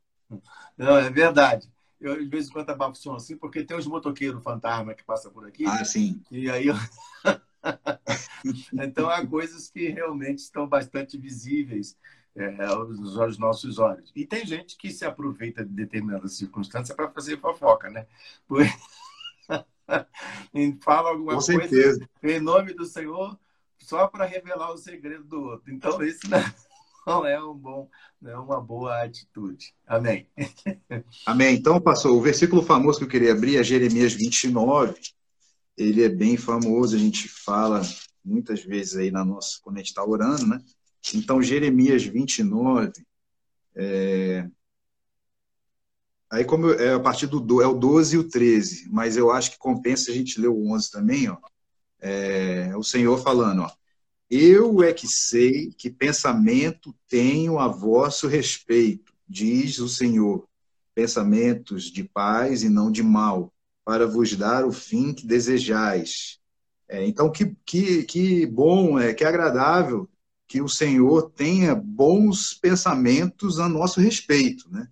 Não, é verdade eu de vez em quando abafo o som assim, porque tem os motoqueiros fantasma que passam por aqui. Ah, sim. E aí eu... então há coisas que realmente estão bastante visíveis é, aos, aos, nossos olhos. E tem gente que se aproveita de determinadas circunstâncias para fazer fofoca, né? Por... Fala alguma Com coisa certeza. em nome do Senhor só para revelar o segredo do outro. Então, isso não, é um bom, não é uma boa atitude. Amém. Amém. Então, pastor, o versículo famoso que eu queria abrir é Jeremias 29. Ele é bem famoso, a gente fala muitas vezes aí na nossa, quando a gente está orando, né? Então, Jeremias 29, é... aí como é a partir do é o 12 e o 13, mas eu acho que compensa a gente ler o 11 também, ó. É... o Senhor falando, ó. Eu é que sei que pensamento tenho a vosso respeito, diz o Senhor, pensamentos de paz e não de mal, para vos dar o fim que desejais. É, então, que, que, que bom, é, que agradável que o Senhor tenha bons pensamentos a nosso respeito, né?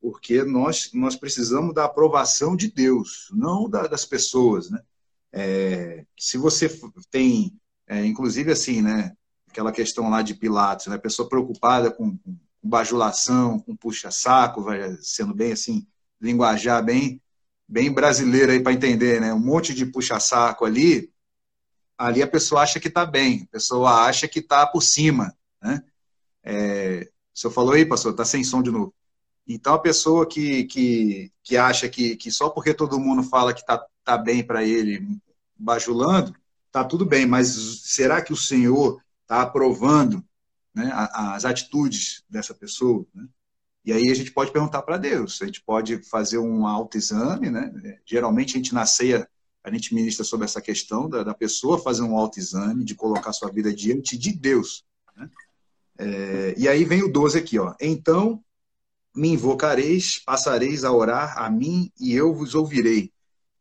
Porque nós, nós precisamos da aprovação de Deus, não da, das pessoas, né? É, se você tem é, inclusive, assim, né? Aquela questão lá de Pilatos, né? Pessoa preocupada com, com bajulação, com puxa-saco, sendo bem assim, linguajar bem, bem brasileiro aí para entender, né? Um monte de puxa-saco ali, ali a pessoa acha que está bem, a pessoa acha que está por cima, né? É, o senhor falou aí, pastor, está sem som de novo. Então, a pessoa que, que, que acha que, que só porque todo mundo fala que está tá bem para ele, bajulando, tá tudo bem, mas será que o Senhor está aprovando né, as atitudes dessa pessoa? Né? E aí a gente pode perguntar para Deus, a gente pode fazer um autoexame, né? Geralmente a gente na ceia, a gente ministra sobre essa questão da, da pessoa fazer um autoexame, de colocar sua vida diante de Deus. Né? É, e aí vem o 12 aqui, ó. Então me invocareis, passareis a orar a mim e eu vos ouvirei.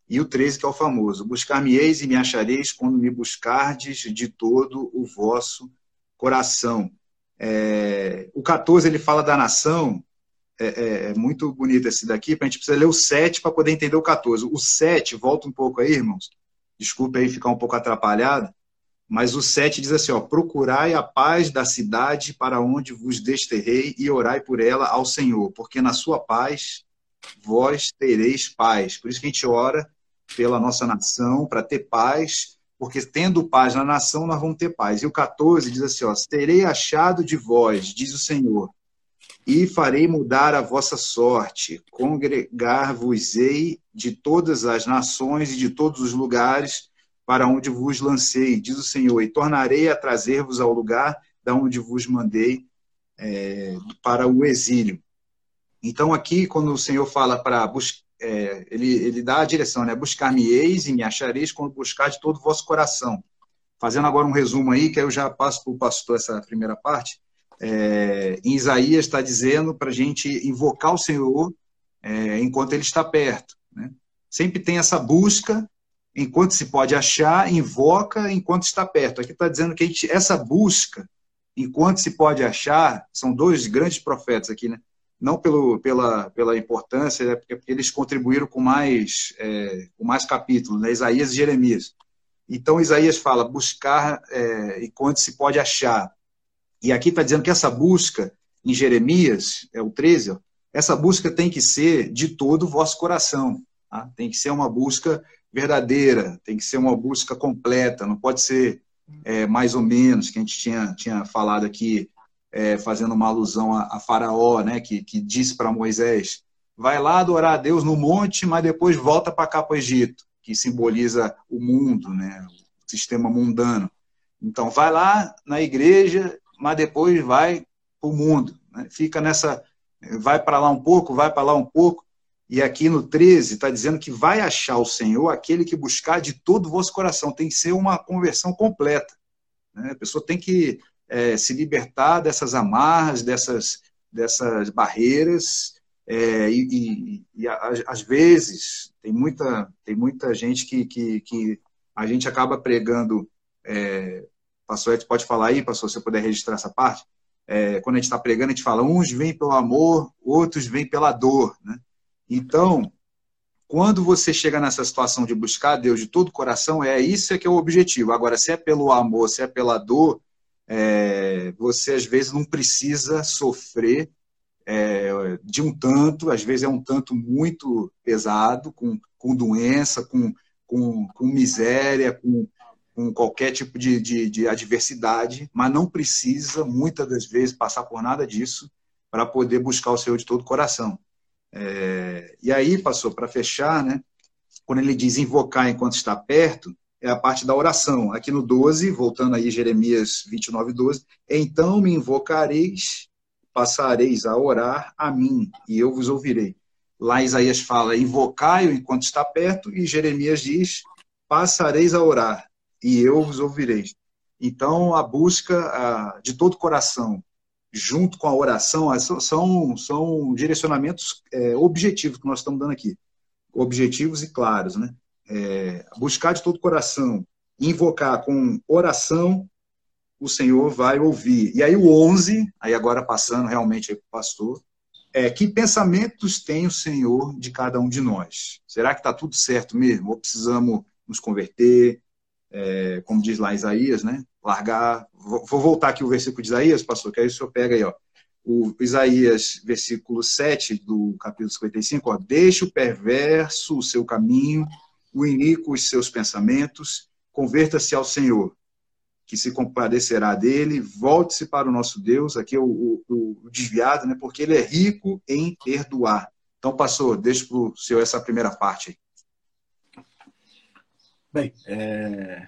E o 13, que é o famoso: Buscar-me-eis e me achareis quando me buscardes de todo o vosso coração. É, o 14 ele fala da nação, é, é, é muito bonito esse daqui, a gente precisa ler o 7 para poder entender o 14. O 7, volta um pouco aí, irmãos, desculpe aí ficar um pouco atrapalhado, mas o 7 diz assim: ó, procurai a paz da cidade para onde vos desterrei e orai por ela ao Senhor, porque na sua paz vós tereis paz. Por isso que a gente ora pela nossa nação, para ter paz, porque tendo paz na nação, nós vamos ter paz. E o 14 diz assim: ó, terei achado de vós, diz o Senhor, e farei mudar a vossa sorte, congregar-vos-ei de todas as nações e de todos os lugares para onde vos lancei, diz o Senhor, e tornarei a trazer-vos ao lugar da onde vos mandei é, para o exílio. Então, aqui, quando o Senhor fala para é, ele, ele dá a direção, né? Buscar-me-eis e me achareis quando buscar de todo o vosso coração. Fazendo agora um resumo aí, que eu já passo para o pastor essa primeira parte. É, em Isaías está dizendo para a gente invocar o Senhor é, enquanto ele está perto. Né? Sempre tem essa busca enquanto se pode achar, invoca enquanto está perto. Aqui está dizendo que gente, essa busca, enquanto se pode achar, são dois grandes profetas aqui, né? Não pelo, pela, pela importância, é porque eles contribuíram com mais, é, com mais capítulos, né? Isaías e Jeremias. Então, Isaías fala buscar é, enquanto se pode achar. E aqui está dizendo que essa busca, em Jeremias, é o 13, ó, essa busca tem que ser de todo o vosso coração. Tá? Tem que ser uma busca verdadeira, tem que ser uma busca completa, não pode ser é, mais ou menos, que a gente tinha, tinha falado aqui, é, fazendo uma alusão a, a Faraó, né, que, que disse para Moisés: vai lá adorar a Deus no monte, mas depois volta para cá para o Egito, que simboliza o mundo, né, o sistema mundano. Então, vai lá na igreja, mas depois vai para o mundo. Né? Fica nessa. Vai para lá um pouco, vai para lá um pouco. E aqui no 13 está dizendo que vai achar o Senhor aquele que buscar de todo o vosso coração. Tem que ser uma conversão completa. Né? A pessoa tem que é, se libertar dessas amarras, dessas, dessas barreiras. É, e, e, e às vezes tem muita, tem muita gente que, que, que a gente acaba pregando. É, pastor Ed pode falar aí, pastor, se eu puder registrar essa parte. É, quando a gente está pregando, a gente fala, uns vêm pelo amor, outros vêm pela dor. Né? Então, quando você chega nessa situação de buscar Deus de todo o coração, é isso é que é o objetivo. Agora, se é pelo amor, se é pela dor, é, você às vezes não precisa sofrer é, de um tanto, às vezes é um tanto muito pesado, com, com doença, com, com, com miséria, com, com qualquer tipo de, de, de adversidade, mas não precisa, muitas das vezes, passar por nada disso para poder buscar o Senhor de todo o coração. É, e aí, passou para fechar, né? Quando ele diz invocar enquanto está perto, é a parte da oração. Aqui no 12, voltando aí Jeremias 29, 12, então me invocareis, passareis a orar a mim, e eu vos ouvirei. Lá Isaías fala, invocai-o enquanto está perto, e Jeremias diz, passareis a orar, e eu vos ouvirei. Então, a busca de todo coração, junto com a oração, são, são direcionamentos é, objetivos que nós estamos dando aqui. Objetivos e claros, né? É, buscar de todo o coração, invocar com oração, o Senhor vai ouvir. E aí o 11, aí agora passando realmente para o pastor, é, que pensamentos tem o Senhor de cada um de nós? Será que está tudo certo mesmo? Ou precisamos nos converter? É, como diz lá Isaías, né? largar. Vou, voltar aqui o versículo de Isaías, pastor, que aí o senhor pega aí, ó. O Isaías, versículo 7 do capítulo 55, ó. Deixe o perverso o seu caminho, o iníquo os seus pensamentos, converta-se ao Senhor, que se compadecerá dele, volte-se para o nosso Deus, aqui é o, o, o, desviado, né? porque ele é rico em perdoar. Então, pastor, deixa para o senhor essa primeira parte aí. Bem, é...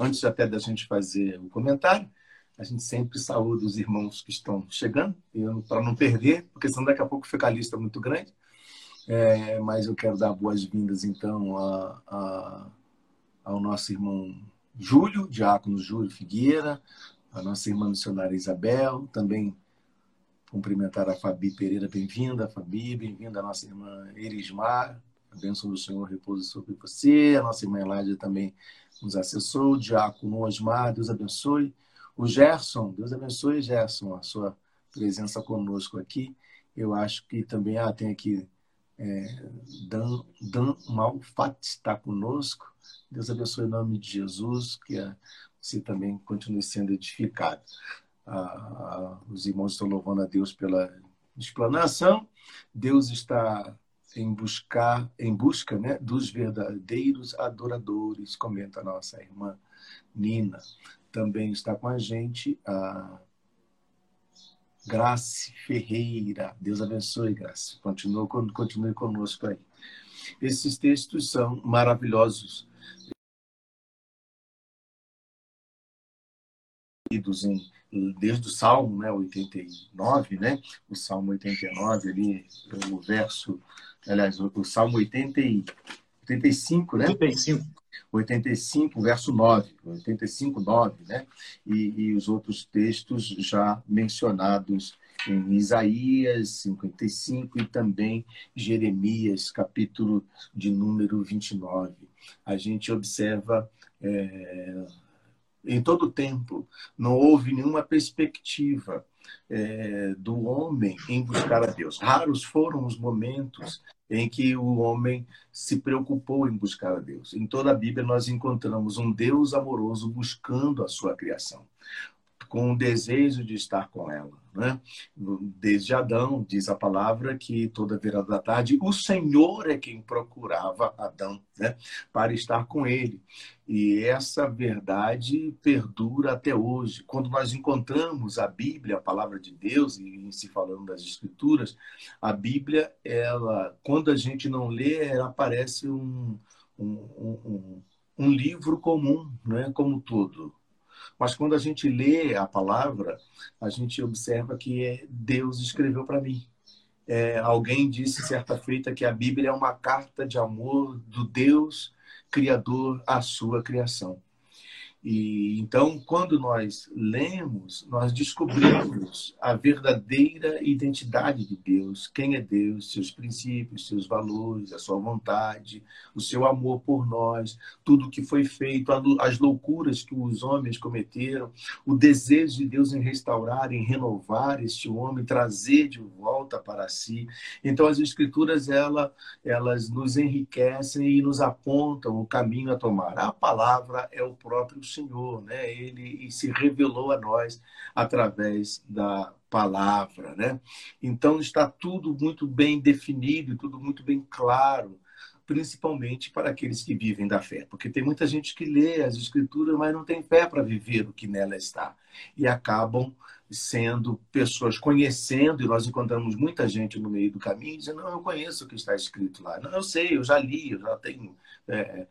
antes até da gente fazer o comentário, a gente sempre saúda os irmãos que estão chegando, para não perder, porque senão daqui a pouco fica a lista muito grande. É, mas eu quero dar boas-vindas, então, a, a, ao nosso irmão Júlio, diácono Júlio Figueira, a nossa irmã missionária Isabel, também cumprimentar a Fabi Pereira, bem-vinda, Fabi, bem-vinda a nossa irmã Erismar, a bênção do Senhor repousa sobre você, a nossa irmã Eládia também nos acessou, o diácono Osmar, Deus abençoe, o Gerson, Deus abençoe, Gerson, a sua presença conosco aqui, eu acho que também, ah, tem aqui é, Dan, Dan Malfat está conosco. Deus abençoe em nome de Jesus, que você também continue sendo edificado. Ah, os irmãos estão louvando a Deus pela explanação. Deus está em buscar, em busca, né, dos verdadeiros adoradores, comenta a nossa irmã Nina. Também está com a gente a Grace Ferreira. Deus abençoe, Grace. Continue, continue conosco aí. Esses textos são maravilhosos. Desde o Salmo né, 89, né? O Salmo 89, ali, o verso, aliás, o, o Salmo 80 e, 85, né? 85. 85, verso 9, 85, 9, né? E, e os outros textos já mencionados em Isaías 55 e também Jeremias, capítulo de número 29. A gente observa é, em todo o tempo, não houve nenhuma perspectiva é, do homem em buscar a Deus. Raros foram os momentos em que o homem se preocupou em buscar a Deus. Em toda a Bíblia nós encontramos um Deus amoroso buscando a sua criação com o desejo de estar com ela. Né? Desde Adão, diz a palavra que toda virada da tarde, o Senhor é quem procurava Adão né? para estar com ele. E essa verdade perdura até hoje. Quando nós encontramos a Bíblia, a palavra de Deus, e em se falando das Escrituras, a Bíblia, ela, quando a gente não lê, ela parece um, um, um, um livro comum, né? como tudo mas quando a gente lê a palavra, a gente observa que é Deus escreveu para mim. É, alguém disse certa feita que a Bíblia é uma carta de amor do Deus Criador à sua criação. E então, quando nós lemos, nós descobrimos a verdadeira identidade de Deus, quem é Deus, seus princípios, seus valores, a sua vontade, o seu amor por nós, tudo que foi feito, as loucuras que os homens cometeram, o desejo de Deus em restaurar, em renovar este homem, trazer de volta para si. Então, as escrituras ela, elas nos enriquecem e nos apontam o caminho a tomar. A palavra é o próprio Senhor, né? Ele se revelou a nós através da palavra, né? Então está tudo muito bem definido, tudo muito bem claro, principalmente para aqueles que vivem da fé, porque tem muita gente que lê as escrituras, mas não tem fé para viver o que nela está e acabam sendo pessoas conhecendo, e nós encontramos muita gente no meio do caminho dizendo: Não, eu conheço o que está escrito lá. Não, eu sei, eu já li, eu já tenho. É,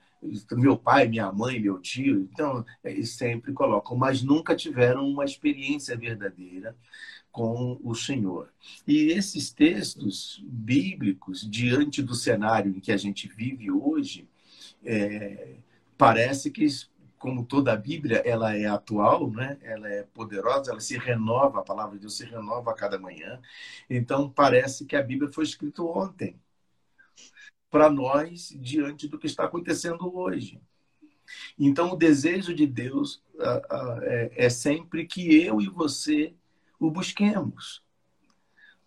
meu pai, minha mãe, meu tio, então eles sempre colocam, mas nunca tiveram uma experiência verdadeira com o Senhor. E esses textos bíblicos, diante do cenário em que a gente vive hoje, é, parece que como toda a Bíblia, ela é atual, né? ela é poderosa, ela se renova, a palavra de Deus se renova a cada manhã. Então, parece que a Bíblia foi escrita ontem, para nós, diante do que está acontecendo hoje. Então, o desejo de Deus é, é sempre que eu e você o busquemos,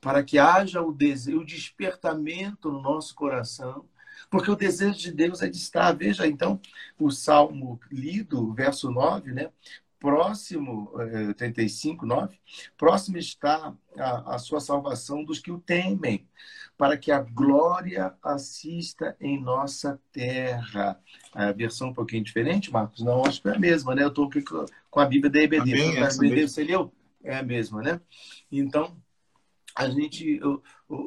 para que haja o desejo, o despertamento no nosso coração porque o desejo de Deus é de estar. Veja então o salmo lido, verso 9, né? próximo, é, 35, 9, próximo está a, a sua salvação dos que o temem, para que a glória assista em nossa terra. A versão um pouquinho diferente, Marcos? Não, acho que é a mesma, né? Eu estou aqui com a Bíblia da EBD. Amém, a EBD você leu? É a mesma, né? Então, a gente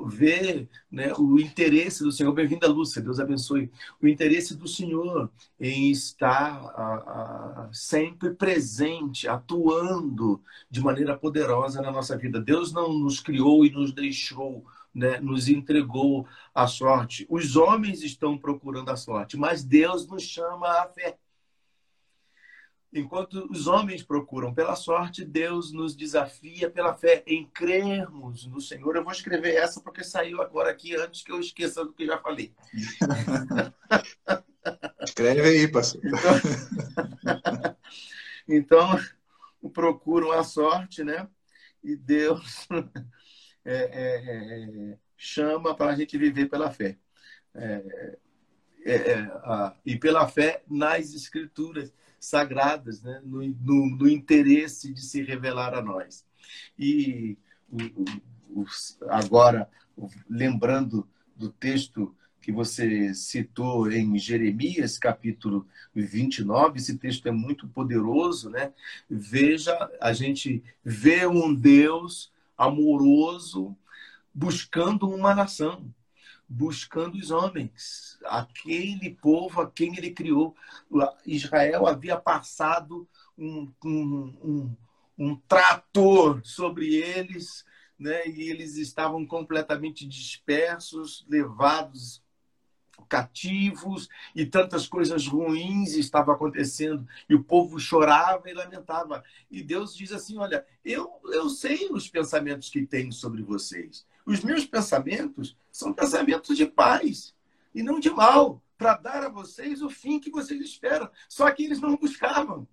vê né, o interesse do Senhor. Bem-vinda, Lúcia, Deus abençoe. O interesse do Senhor em estar a, a, sempre presente, atuando de maneira poderosa na nossa vida. Deus não nos criou e nos deixou, né, nos entregou a sorte. Os homens estão procurando a sorte, mas Deus nos chama à fé. Enquanto os homens procuram pela sorte, Deus nos desafia pela fé em crermos no Senhor. Eu vou escrever essa porque saiu agora aqui antes que eu esqueça do que já falei. Escreve aí, pastor. Então, procuram a sorte, né? E Deus é, é, é, chama para a gente viver pela fé. É, a, e pela fé nas Escrituras sagradas, né? no, no, no interesse de se revelar a nós. E o, o, agora, lembrando do texto que você citou em Jeremias, capítulo 29, esse texto é muito poderoso, né? Veja, a gente vê um Deus amoroso buscando uma nação, buscando os homens, aquele povo a quem ele criou. Israel havia passado um, um, um, um trator sobre eles, né? e eles estavam completamente dispersos, levados cativos e tantas coisas ruins estavam acontecendo e o povo chorava e lamentava. E Deus diz assim olha eu eu sei os pensamentos que tenho sobre vocês. Os meus pensamentos são pensamentos de paz e não de mal para dar a vocês o fim que vocês esperam. Só que eles não buscavam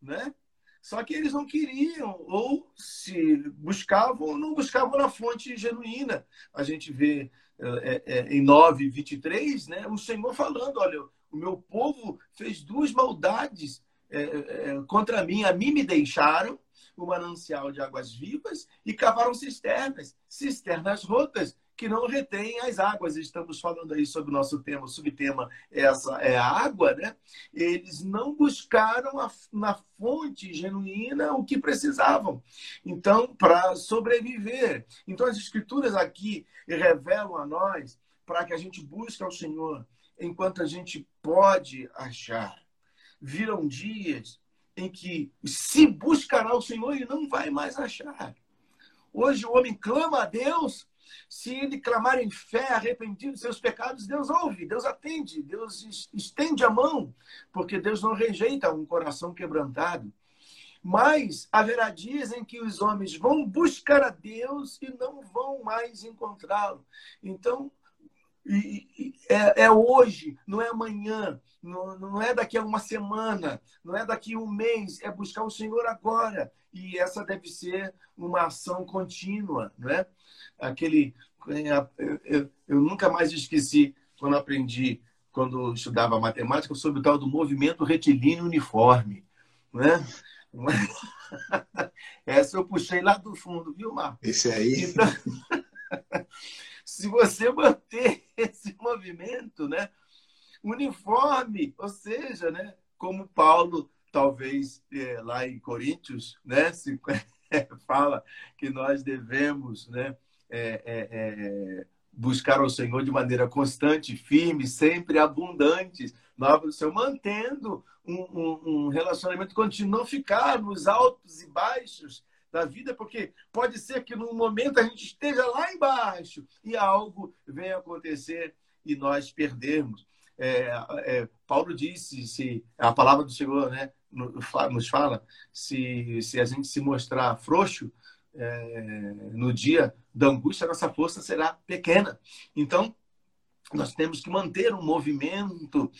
né? Só que eles não queriam, ou se buscavam, não buscavam na fonte genuína. A gente vê é, é, em 9, 23, né, o Senhor falando: olha, o meu povo fez duas maldades é, contra mim. A mim me deixaram o manancial de águas vivas e cavaram cisternas, cisternas rotas que não retêm as águas. Estamos falando aí sobre o nosso tema, o subtema essa é a água, né? Eles não buscaram a, na fonte genuína o que precisavam. Então, para sobreviver. Então, as escrituras aqui revelam a nós para que a gente busque ao Senhor enquanto a gente pode achar. Viram dias em que se buscará o Senhor e não vai mais achar. Hoje o homem clama a Deus, se ele clamar em fé, arrependido de seus pecados, Deus ouve, Deus atende, Deus estende a mão, porque Deus não rejeita um coração quebrantado. Mas haverá dias em que os homens vão buscar a Deus e não vão mais encontrá-lo. Então, é, é, hoje, não é amanhã, não, não é daqui a uma semana, não é daqui a um mês, é buscar o Senhor agora. E essa deve ser uma ação contínua, não é? Aquele, eu, eu, eu nunca mais esqueci quando aprendi, quando estudava matemática, sobre o tal do movimento retilíneo uniforme, não é? Essa eu puxei lá do fundo, viu, Marco? Esse aí. Então, se você manter esse movimento, né, uniforme, ou seja, né, como Paulo talvez é, lá em Coríntios, né, se, é, fala que nós devemos, né, é, é, buscar ao Senhor de maneira constante, firme, sempre abundante, no Senhor, mantendo um, um, um relacionamento contínuo, não ficar nos altos e baixos da vida, porque pode ser que num momento a gente esteja lá embaixo e algo venha acontecer e nós perdermos. É, é, Paulo disse, se a palavra do Senhor né, nos fala, se, se a gente se mostrar frouxo é, no dia da angústia, nossa força será pequena. Então, nós temos que manter um movimento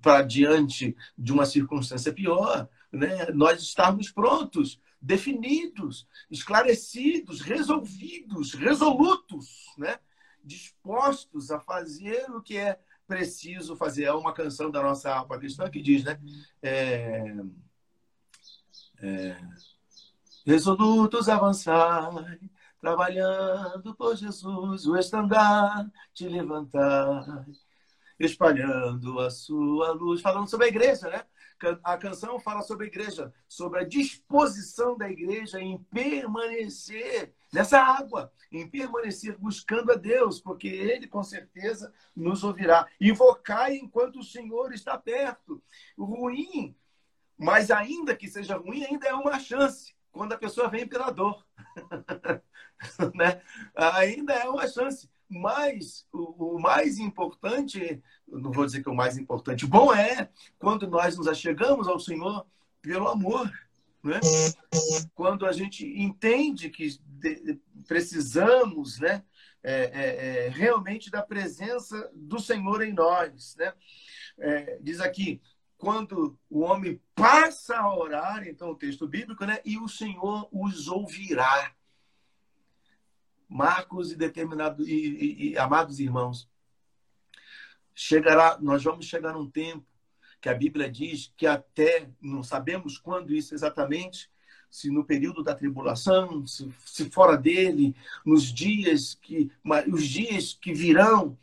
para diante de uma circunstância pior, né? nós estarmos prontos definidos, esclarecidos, resolvidos, resolutos, né? dispostos a fazer o que é preciso fazer. É uma canção da nossa alma cristã que diz, né? É... É, resolutos avançai, trabalhando por Jesus, o estandarte levantai, espalhando a sua luz, falando sobre a igreja, né? A canção fala sobre a igreja, sobre a disposição da igreja em permanecer nessa água, em permanecer buscando a Deus, porque Ele com certeza nos ouvirá. Invocar enquanto o Senhor está perto. O ruim, mas ainda que seja ruim, ainda é uma chance quando a pessoa vem pela dor. né? Ainda é uma chance. Mas o, o, mais importante, não vou dizer que é o mais importante, bom é quando nós nos achegamos ao Senhor pelo amor. Né? Quando a gente entende que precisamos né, é, é, é, realmente da presença do Senhor em nós. Né? É, diz aqui, quando o homem passa a orar, então o texto bíblico, né, e o Senhor os ouvirá. Marcos e determinado e, e, e, amados irmãos, chegará, nós vamos chegar num tempo que a Bíblia diz que até não sabemos quando isso exatamente, se no período da tribulação, se, se fora dele, nos dias que os dias que virão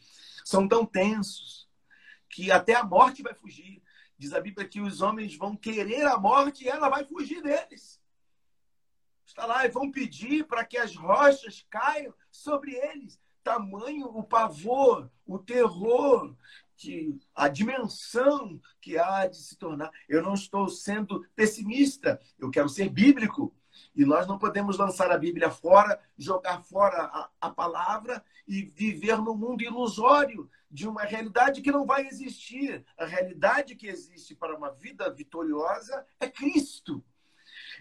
são tão tensos que até a morte vai fugir. Diz a Bíblia que os homens vão querer a morte e ela vai fugir deles está lá e vão pedir para que as rochas caiam sobre eles. Tamanho o pavor, o terror, que a dimensão que há de se tornar. Eu não estou sendo pessimista, eu quero ser bíblico. E nós não podemos lançar a Bíblia fora, jogar fora a, a palavra e viver no mundo ilusório de uma realidade que não vai existir. A realidade que existe para uma vida vitoriosa é Cristo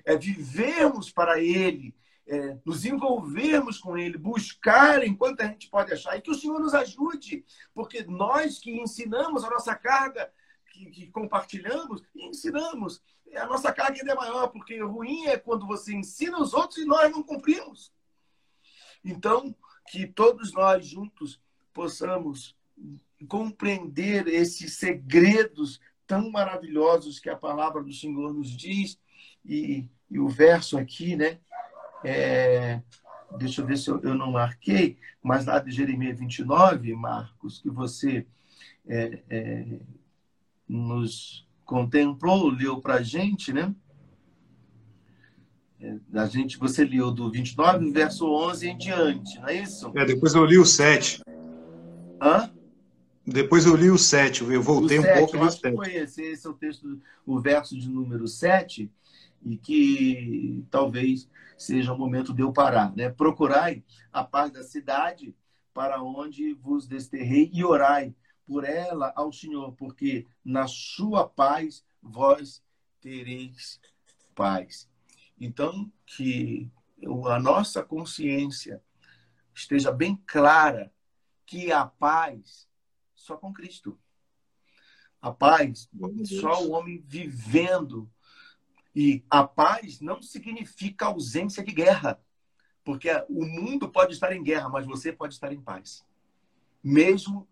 é vivermos para Ele, é, nos envolvermos com Ele, buscar enquanto a gente pode achar, e que o Senhor nos ajude, porque nós que ensinamos a nossa carga, que, que compartilhamos, ensinamos, a nossa carga ainda é maior, porque ruim é quando você ensina os outros e nós não cumprimos. Então, que todos nós juntos possamos compreender esses segredos tão maravilhosos que a palavra do Senhor nos diz e, e o verso aqui, né? É, deixa eu ver se eu, eu, não marquei, mas lá de Jeremias 29, Marcos, que você é, é, nos contemplou, leu para a gente, né? É, a gente, você leu do 29, verso 11 em diante, não é isso? É, depois eu li o 7. Hã? Depois eu li o 7, eu voltei o um 7, pouco eu acho que foi esse, esse é o texto, o verso de número 7, e que talvez seja o momento de eu parar. Né? Procurai a paz da cidade para onde vos desterrei e orai por ela ao Senhor, porque na sua paz vós tereis paz. Então, que a nossa consciência esteja bem clara que a paz só com Cristo. A paz, só o homem vivendo e a paz não significa ausência de guerra, porque o mundo pode estar em guerra, mas você pode estar em paz. Mesmo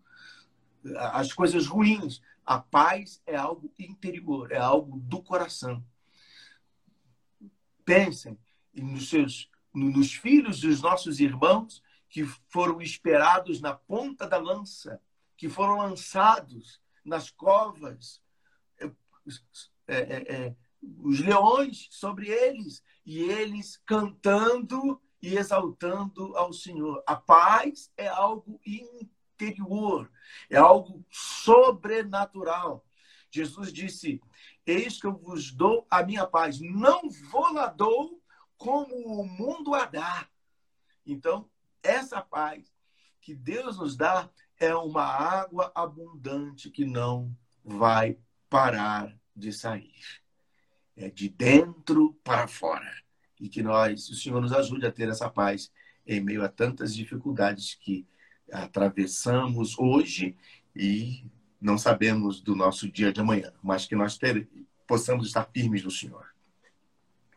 as coisas ruins, a paz é algo interior, é algo do coração. Pensem nos seus nos filhos dos nossos irmãos que foram esperados na ponta da lança, que foram lançados nas covas, é, é, é, os leões sobre eles, e eles cantando e exaltando ao Senhor. A paz é algo interior, é algo sobrenatural. Jesus disse: Eis que eu vos dou a minha paz, não vou lá dou como o mundo a dá. Então, essa paz que Deus nos dá é uma água abundante que não vai parar de sair é, de dentro para fora. E que nós, o Senhor nos ajude a ter essa paz em meio a tantas dificuldades que atravessamos hoje e não sabemos do nosso dia de amanhã, mas que nós ter, possamos estar firmes no Senhor.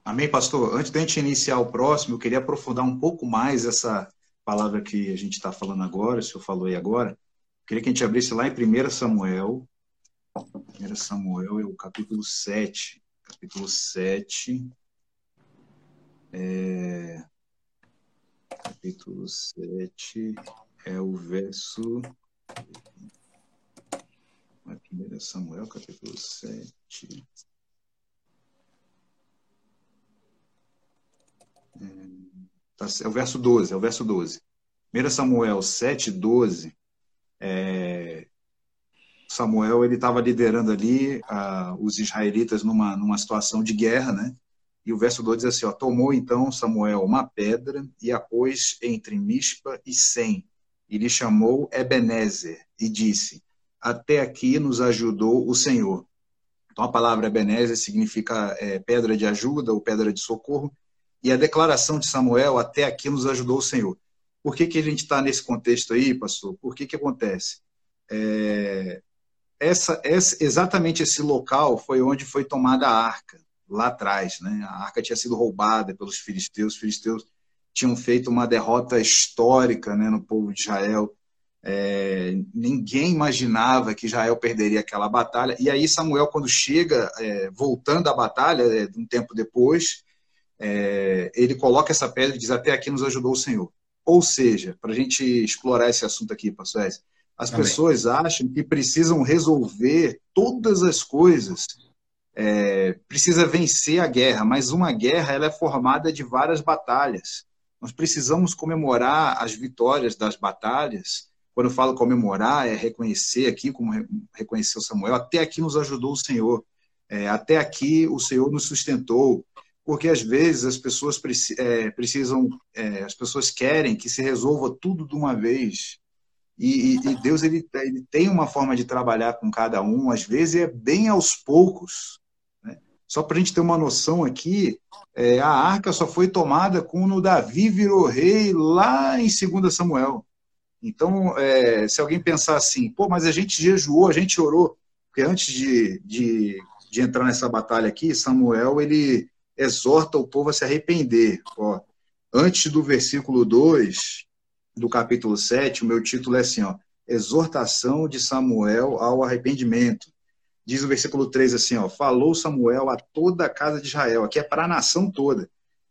Amém, pastor. Antes da gente iniciar o próximo, eu queria aprofundar um pouco mais essa palavra que a gente está falando agora, o senhor falou aí agora. Eu queria que a gente abrisse lá em 1 Samuel. 1 Samuel é o capítulo 7. Capítulo 7. É, capítulo 7 é o verso. Primeiro Samuel, capítulo 7. É, tá é o verso 12, é o verso 12. 1 Samuel 7, 12. É, Samuel ele estava liderando ali uh, os israelitas numa, numa situação de guerra, né? E o verso 2 diz assim: ó, Tomou então Samuel uma pedra e a pôs entre Mispa e Sem, e lhe chamou Ebenezer, e disse: Até aqui nos ajudou o Senhor. Então a palavra Ebenezer significa é, pedra de ajuda ou pedra de socorro, e a declaração de Samuel: Até aqui nos ajudou o Senhor. Por que, que a gente está nesse contexto aí, pastor? Por que, que acontece? É, essa, essa, exatamente esse local foi onde foi tomada a arca, lá atrás. Né? A arca tinha sido roubada pelos filisteus, os filisteus tinham feito uma derrota histórica né, no povo de Israel. É, ninguém imaginava que Israel perderia aquela batalha. E aí Samuel, quando chega, é, voltando da batalha, é, um tempo depois, é, ele coloca essa pedra e diz: Até aqui nos ajudou o Senhor. Ou seja, para a gente explorar esse assunto aqui, pastor Ezio, as Amém. pessoas acham que precisam resolver todas as coisas, é, precisa vencer a guerra, mas uma guerra ela é formada de várias batalhas. Nós precisamos comemorar as vitórias das batalhas. Quando eu falo comemorar, é reconhecer aqui, como reconheceu Samuel, até aqui nos ajudou o Senhor. É, até aqui o Senhor nos sustentou. Porque às vezes as pessoas é, precisam, é, as pessoas querem que se resolva tudo de uma vez. E, e, Deus ele, ele, tem uma forma de trabalhar com cada um, às vezes é bem aos poucos. Né? Só para a gente ter uma noção aqui, é, a arca só foi tomada quando Davi virou rei lá em 2 Samuel. Então, é, se alguém pensar assim, pô, mas a gente jejuou, a gente orou, porque antes de, de, de entrar nessa batalha aqui, Samuel ele exorta o povo a se arrepender. Ó, antes do versículo 2, do capítulo 7, o meu título é assim, ó, Exortação de Samuel ao arrependimento. Diz o versículo 3 assim, ó, falou Samuel a toda a casa de Israel, aqui é para a nação toda.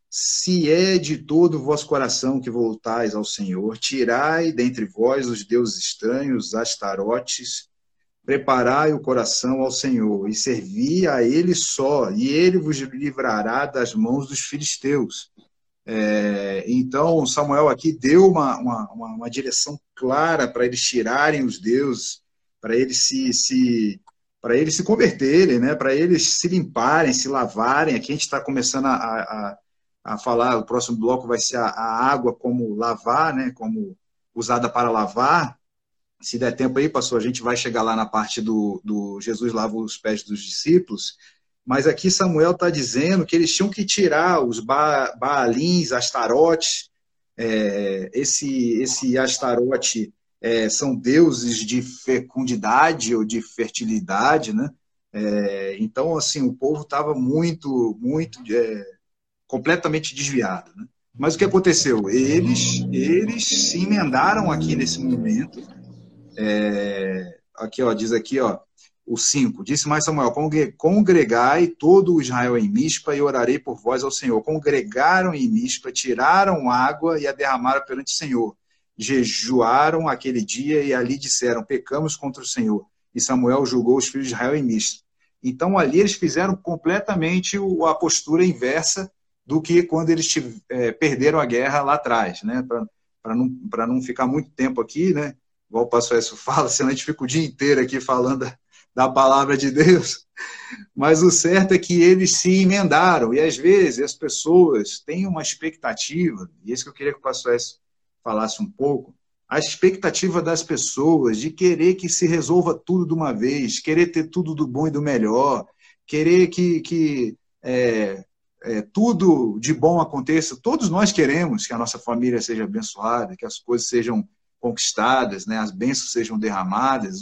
Se é de todo o vosso coração que voltais ao Senhor, tirai dentre vós os deuses estranhos, astarotes, preparai o coração ao Senhor e servi a ele só, e ele vos livrará das mãos dos filisteus. É, então, Samuel aqui deu uma, uma, uma direção clara para eles tirarem os deuses, para eles se, se para eles se converterem, né? para eles se limparem, se lavarem. Aqui a gente está começando a, a, a, falar, o próximo bloco vai ser a, a, água como lavar, né? como usada para lavar. Se der tempo aí, pastor, a gente vai chegar lá na parte do, do Jesus lava os pés dos discípulos, mas aqui Samuel está dizendo que eles tinham que tirar os ba Baalins, Astarotes. É, esse, esse Astarote é, são deuses de fecundidade ou de fertilidade, né? É, então, assim, o povo estava muito, muito, é, completamente desviado. Né? Mas o que aconteceu? Eles, eles se emendaram aqui nesse momento. É, aqui, ó, diz aqui, ó, o 5. Disse mais Samuel: Congregai todo o Israel em Mispa e orarei por vós ao Senhor. Congregaram em Mispa, tiraram água e a derramaram perante o Senhor. Jejuaram aquele dia e ali disseram: Pecamos contra o Senhor. E Samuel julgou os filhos de Israel em Mispa. Então ali eles fizeram completamente a postura inversa do que quando eles é, perderam a guerra lá atrás, né? Para não, não ficar muito tempo aqui, né? Igual o pastor Écio fala, senão a gente fica o dia inteiro aqui falando da palavra de Deus, mas o certo é que eles se emendaram, e às vezes as pessoas têm uma expectativa, e isso que eu queria que o pastor S. falasse um pouco, a expectativa das pessoas de querer que se resolva tudo de uma vez, querer ter tudo do bom e do melhor, querer que, que é, é, tudo de bom aconteça. Todos nós queremos que a nossa família seja abençoada, que as coisas sejam conquistadas, né, as bênçãos sejam derramadas,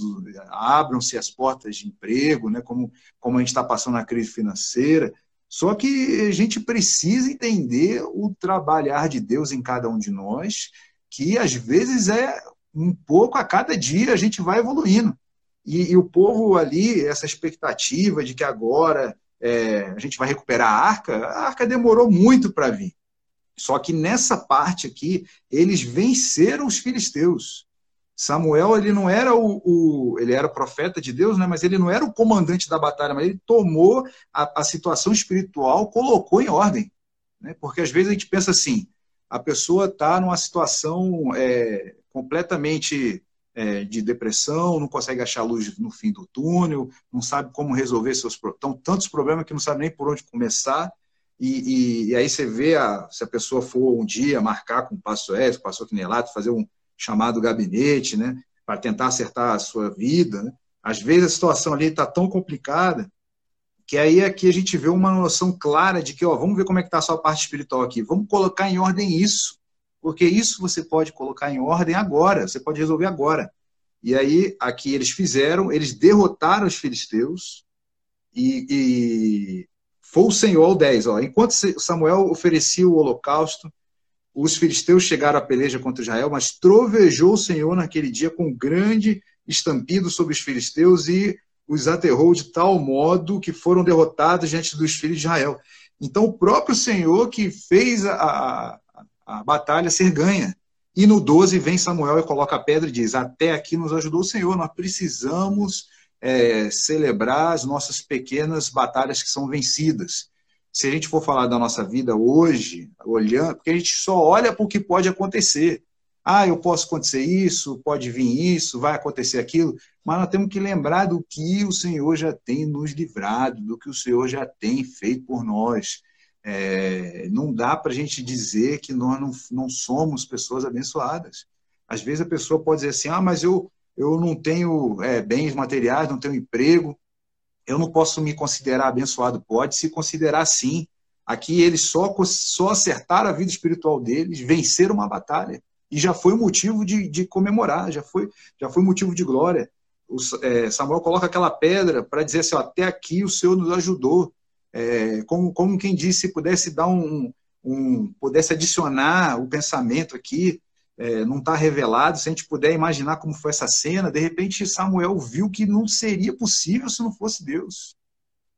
abram-se as portas de emprego, né, como, como a gente está passando na crise financeira. Só que a gente precisa entender o trabalhar de Deus em cada um de nós, que às vezes é um pouco a cada dia a gente vai evoluindo. E, e o povo ali, essa expectativa de que agora é, a gente vai recuperar a arca, a arca demorou muito para vir. Só que nessa parte aqui, eles venceram os filisteus. Samuel, ele não era o, o, ele era profeta de Deus, né? mas ele não era o comandante da batalha, mas ele tomou a, a situação espiritual, colocou em ordem. Né? Porque às vezes a gente pensa assim, a pessoa está numa situação é, completamente é, de depressão, não consegue achar luz no fim do túnel, não sabe como resolver seus problemas, tantos problemas que não sabe nem por onde começar. E, e, e aí você vê, a, se a pessoa for um dia marcar com o com o pastor Quinelato, fazer um chamado gabinete, né, para tentar acertar a sua vida, né? às vezes a situação ali está tão complicada que aí aqui a gente vê uma noção clara de que, ó, vamos ver como é que está a sua parte espiritual aqui, vamos colocar em ordem isso, porque isso você pode colocar em ordem agora, você pode resolver agora. E aí, aqui eles fizeram, eles derrotaram os filisteus, e, e foi o Senhor ao 10. Ó. Enquanto Samuel oferecia o holocausto, os filisteus chegaram à peleja contra Israel, mas trovejou o Senhor naquele dia com grande estampido sobre os filisteus e os aterrou de tal modo que foram derrotados diante dos filhos de Israel. Então, o próprio Senhor que fez a, a, a batalha ser ganha. E no 12 vem Samuel e coloca a pedra e diz: Até aqui nos ajudou o Senhor, nós precisamos é, celebrar as nossas pequenas batalhas que são vencidas. Se a gente for falar da nossa vida hoje, olhando, porque a gente só olha para o que pode acontecer. Ah, eu posso acontecer isso, pode vir isso, vai acontecer aquilo, mas nós temos que lembrar do que o Senhor já tem nos livrado, do que o Senhor já tem feito por nós. É, não dá para a gente dizer que nós não, não somos pessoas abençoadas. Às vezes a pessoa pode dizer assim: ah, mas eu, eu não tenho é, bens materiais, não tenho emprego, eu não posso me considerar abençoado. Pode se considerar sim. Aqui eles só, só acertaram a vida espiritual deles, venceram uma batalha. E já foi motivo de, de comemorar, já foi, já foi motivo de glória. O, é, Samuel coloca aquela pedra para dizer assim: ó, até aqui o Senhor nos ajudou. É, como, como quem disse, se pudesse dar um, um, pudesse adicionar o pensamento aqui, é, não está revelado, se a gente puder imaginar como foi essa cena, de repente Samuel viu que não seria possível se não fosse Deus.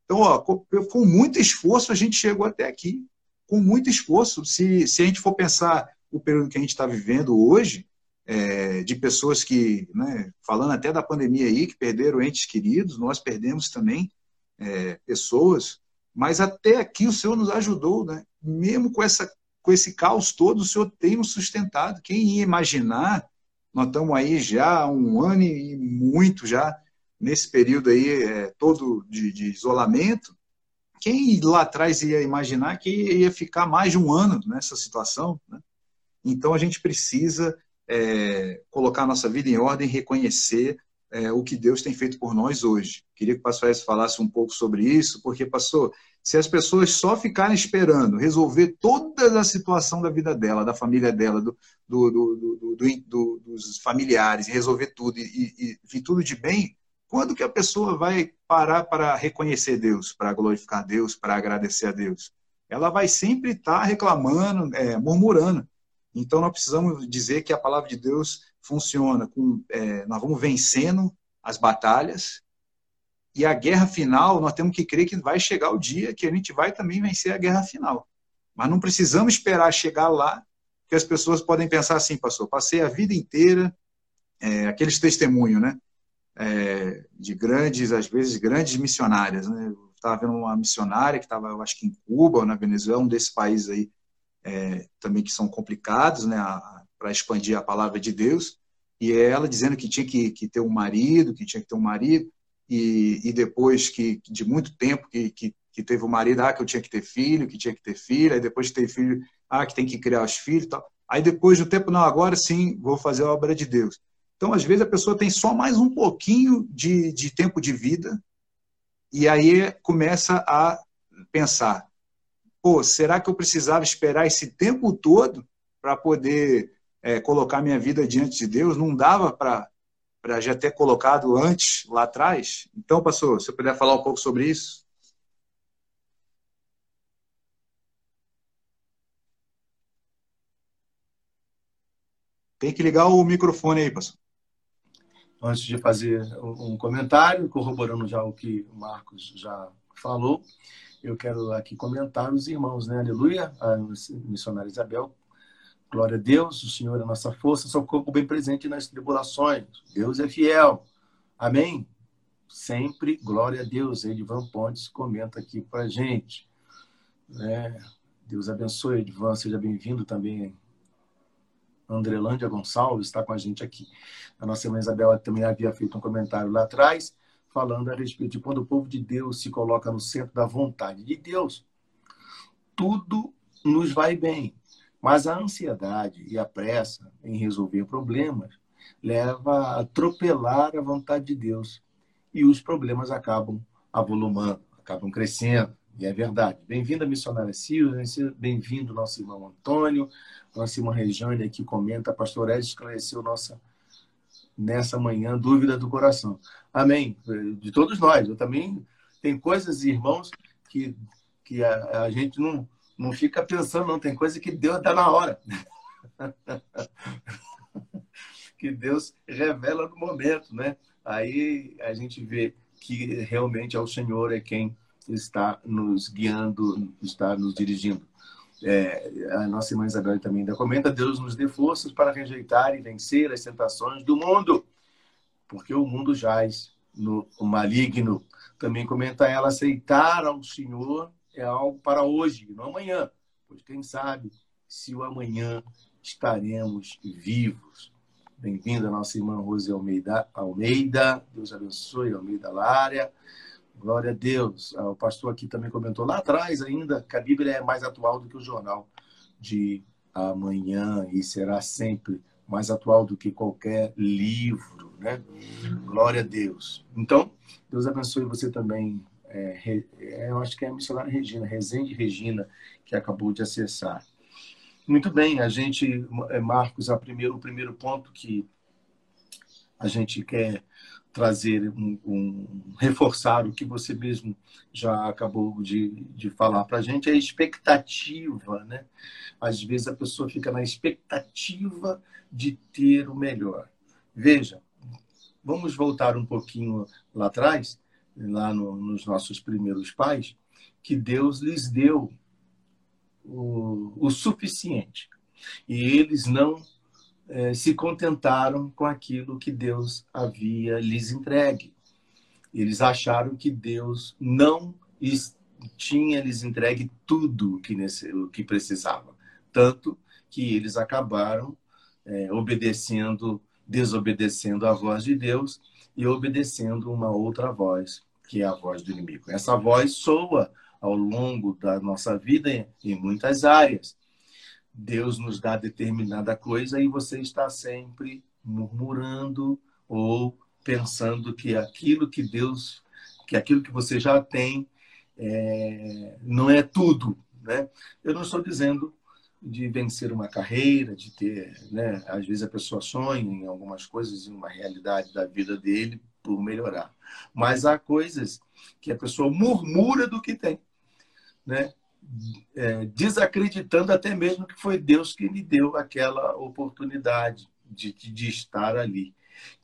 Então, ó, com, muito esforço a gente chegou até aqui. Com muito esforço. Se, se a gente for pensar o período que a gente está vivendo hoje, é, de pessoas que, né, falando até da pandemia aí, que perderam entes queridos, nós perdemos também é, pessoas, mas até aqui o Senhor nos ajudou, né? mesmo com essa com esse caos todo, o Senhor tem nos sustentado. Quem ia imaginar? Nós estamos aí já há um ano e muito já nesse período aí é, todo de, de, isolamento. Quem lá atrás ia imaginar que ia ficar mais de um ano nessa situação? Né? Então a gente precisa é, colocar a nossa vida em ordem, reconhecer é, o que Deus tem feito por nós hoje. Queria que o pastor S falasse um pouco sobre isso, porque, pastor, se as pessoas só ficarem esperando resolver toda a situação da vida dela, da família dela, do, do, do, do dos familiares, resolver tudo e, e vir tudo de bem, quando que a pessoa vai parar para reconhecer Deus, para glorificar Deus, para agradecer a Deus? Ela vai sempre estar tá reclamando, é, murmurando. Então, nós precisamos dizer que a palavra de Deus funciona com. É, nós vamos vencendo as batalhas e a guerra final, nós temos que crer que vai chegar o dia que a gente vai também vencer a guerra final. Mas não precisamos esperar chegar lá, porque as pessoas podem pensar assim, pastor, passei a vida inteira, é, aqueles testemunhos, né? É, de grandes, às vezes, grandes missionárias. Né? Estava vendo uma missionária que estava, eu acho que em Cuba ou na Venezuela, um desses países aí é, também que são complicados, né? Para expandir a palavra de Deus. E ela dizendo que tinha que, que ter um marido, que tinha que ter um marido e, e depois que de muito tempo que, que, que, teve o marido, ah, que eu tinha que ter filho, que tinha que ter filha, aí depois de ter filho, ah, que tem que criar os filhos tal. Aí depois do tempo, não, agora sim, vou fazer a obra de Deus. Então, às vezes, a pessoa tem só mais um pouquinho de, de tempo de vida e aí começa a pensar, pô, será que eu precisava esperar esse tempo todo para poder é, colocar minha vida diante de Deus? Não dava para para já ter colocado antes, lá atrás. Então, pastor, se eu puder falar um pouco sobre isso. Tem que ligar o microfone aí, pastor. Antes de fazer um comentário, corroborando já o que o Marcos já falou, eu quero aqui comentar os irmãos, né? Aleluia, a missionária Isabel. Glória a Deus, o Senhor é a nossa força, socorro bem presente nas tribulações. Deus é fiel. Amém? Sempre, glória a Deus. Edvan Pontes comenta aqui para gente. É, Deus abençoe, Edvan, seja bem-vindo também. Andrelândia Gonçalves está com a gente aqui. A nossa irmã Isabela também havia feito um comentário lá atrás, falando a respeito de quando o povo de Deus se coloca no centro da vontade de Deus, tudo nos vai bem. Mas a ansiedade e a pressa em resolver problemas leva a atropelar a vontade de Deus e os problemas acabam avolumando, acabam crescendo. E é verdade. Bem-vinda, missionária Silvia, bem-vindo, nosso irmão Antônio, nossa irmã Regiane aqui comenta, a pastor Ed esclareceu nossa, nessa manhã, dúvida do coração. Amém. De todos nós. Eu também, tem coisas, irmãos, que, que a, a gente não, não fica pensando, não. Tem coisa que Deus dá na hora. que Deus revela no momento, né? Aí a gente vê que realmente é o Senhor é quem está nos guiando, está nos dirigindo. É, a nossa irmã Isabel também ainda comenta: Deus nos dê forças para rejeitar e vencer as tentações do mundo, porque o mundo jaz no maligno. Também comenta ela: aceitar ao Senhor é algo para hoje, não amanhã, pois quem sabe se o amanhã estaremos vivos. Bem-vinda, nossa irmã Rose Almeida. Almeida. Deus abençoe, Almeida Lária. Glória a Deus. Ah, o pastor aqui também comentou lá atrás ainda que a Bíblia é mais atual do que o jornal de amanhã e será sempre mais atual do que qualquer livro, né? Glória a Deus. Então, Deus abençoe você também. É, é, eu acho que é a missionária Regina, Rezende Regina, que acabou de acessar. Muito bem, a gente, é, Marcos, a primeiro, o primeiro ponto que a gente quer trazer, um, um, reforçar o que você mesmo já acabou de, de falar para a gente, é a expectativa. Né? Às vezes a pessoa fica na expectativa de ter o melhor. Veja, vamos voltar um pouquinho lá atrás, lá no, nos nossos primeiros pais, que Deus lhes deu o, o suficiente. E eles não é, se contentaram com aquilo que Deus havia lhes entregue. Eles acharam que Deus não tinha lhes entregue tudo que, o que precisava. Tanto que eles acabaram é, obedecendo, desobedecendo a voz de Deus e obedecendo uma outra voz, que é a voz do inimigo. Essa voz soa ao longo da nossa vida em muitas áreas. Deus nos dá determinada coisa e você está sempre murmurando ou pensando que aquilo que Deus, que aquilo que você já tem, é, não é tudo, né? Eu não estou dizendo de vencer uma carreira, de ter, né? Às vezes a pessoa sonha em algumas coisas, em uma realidade da vida dele por melhorar, mas há coisas que a pessoa murmura do que tem né? É, desacreditando até mesmo que foi Deus que lhe deu aquela oportunidade de, de estar ali.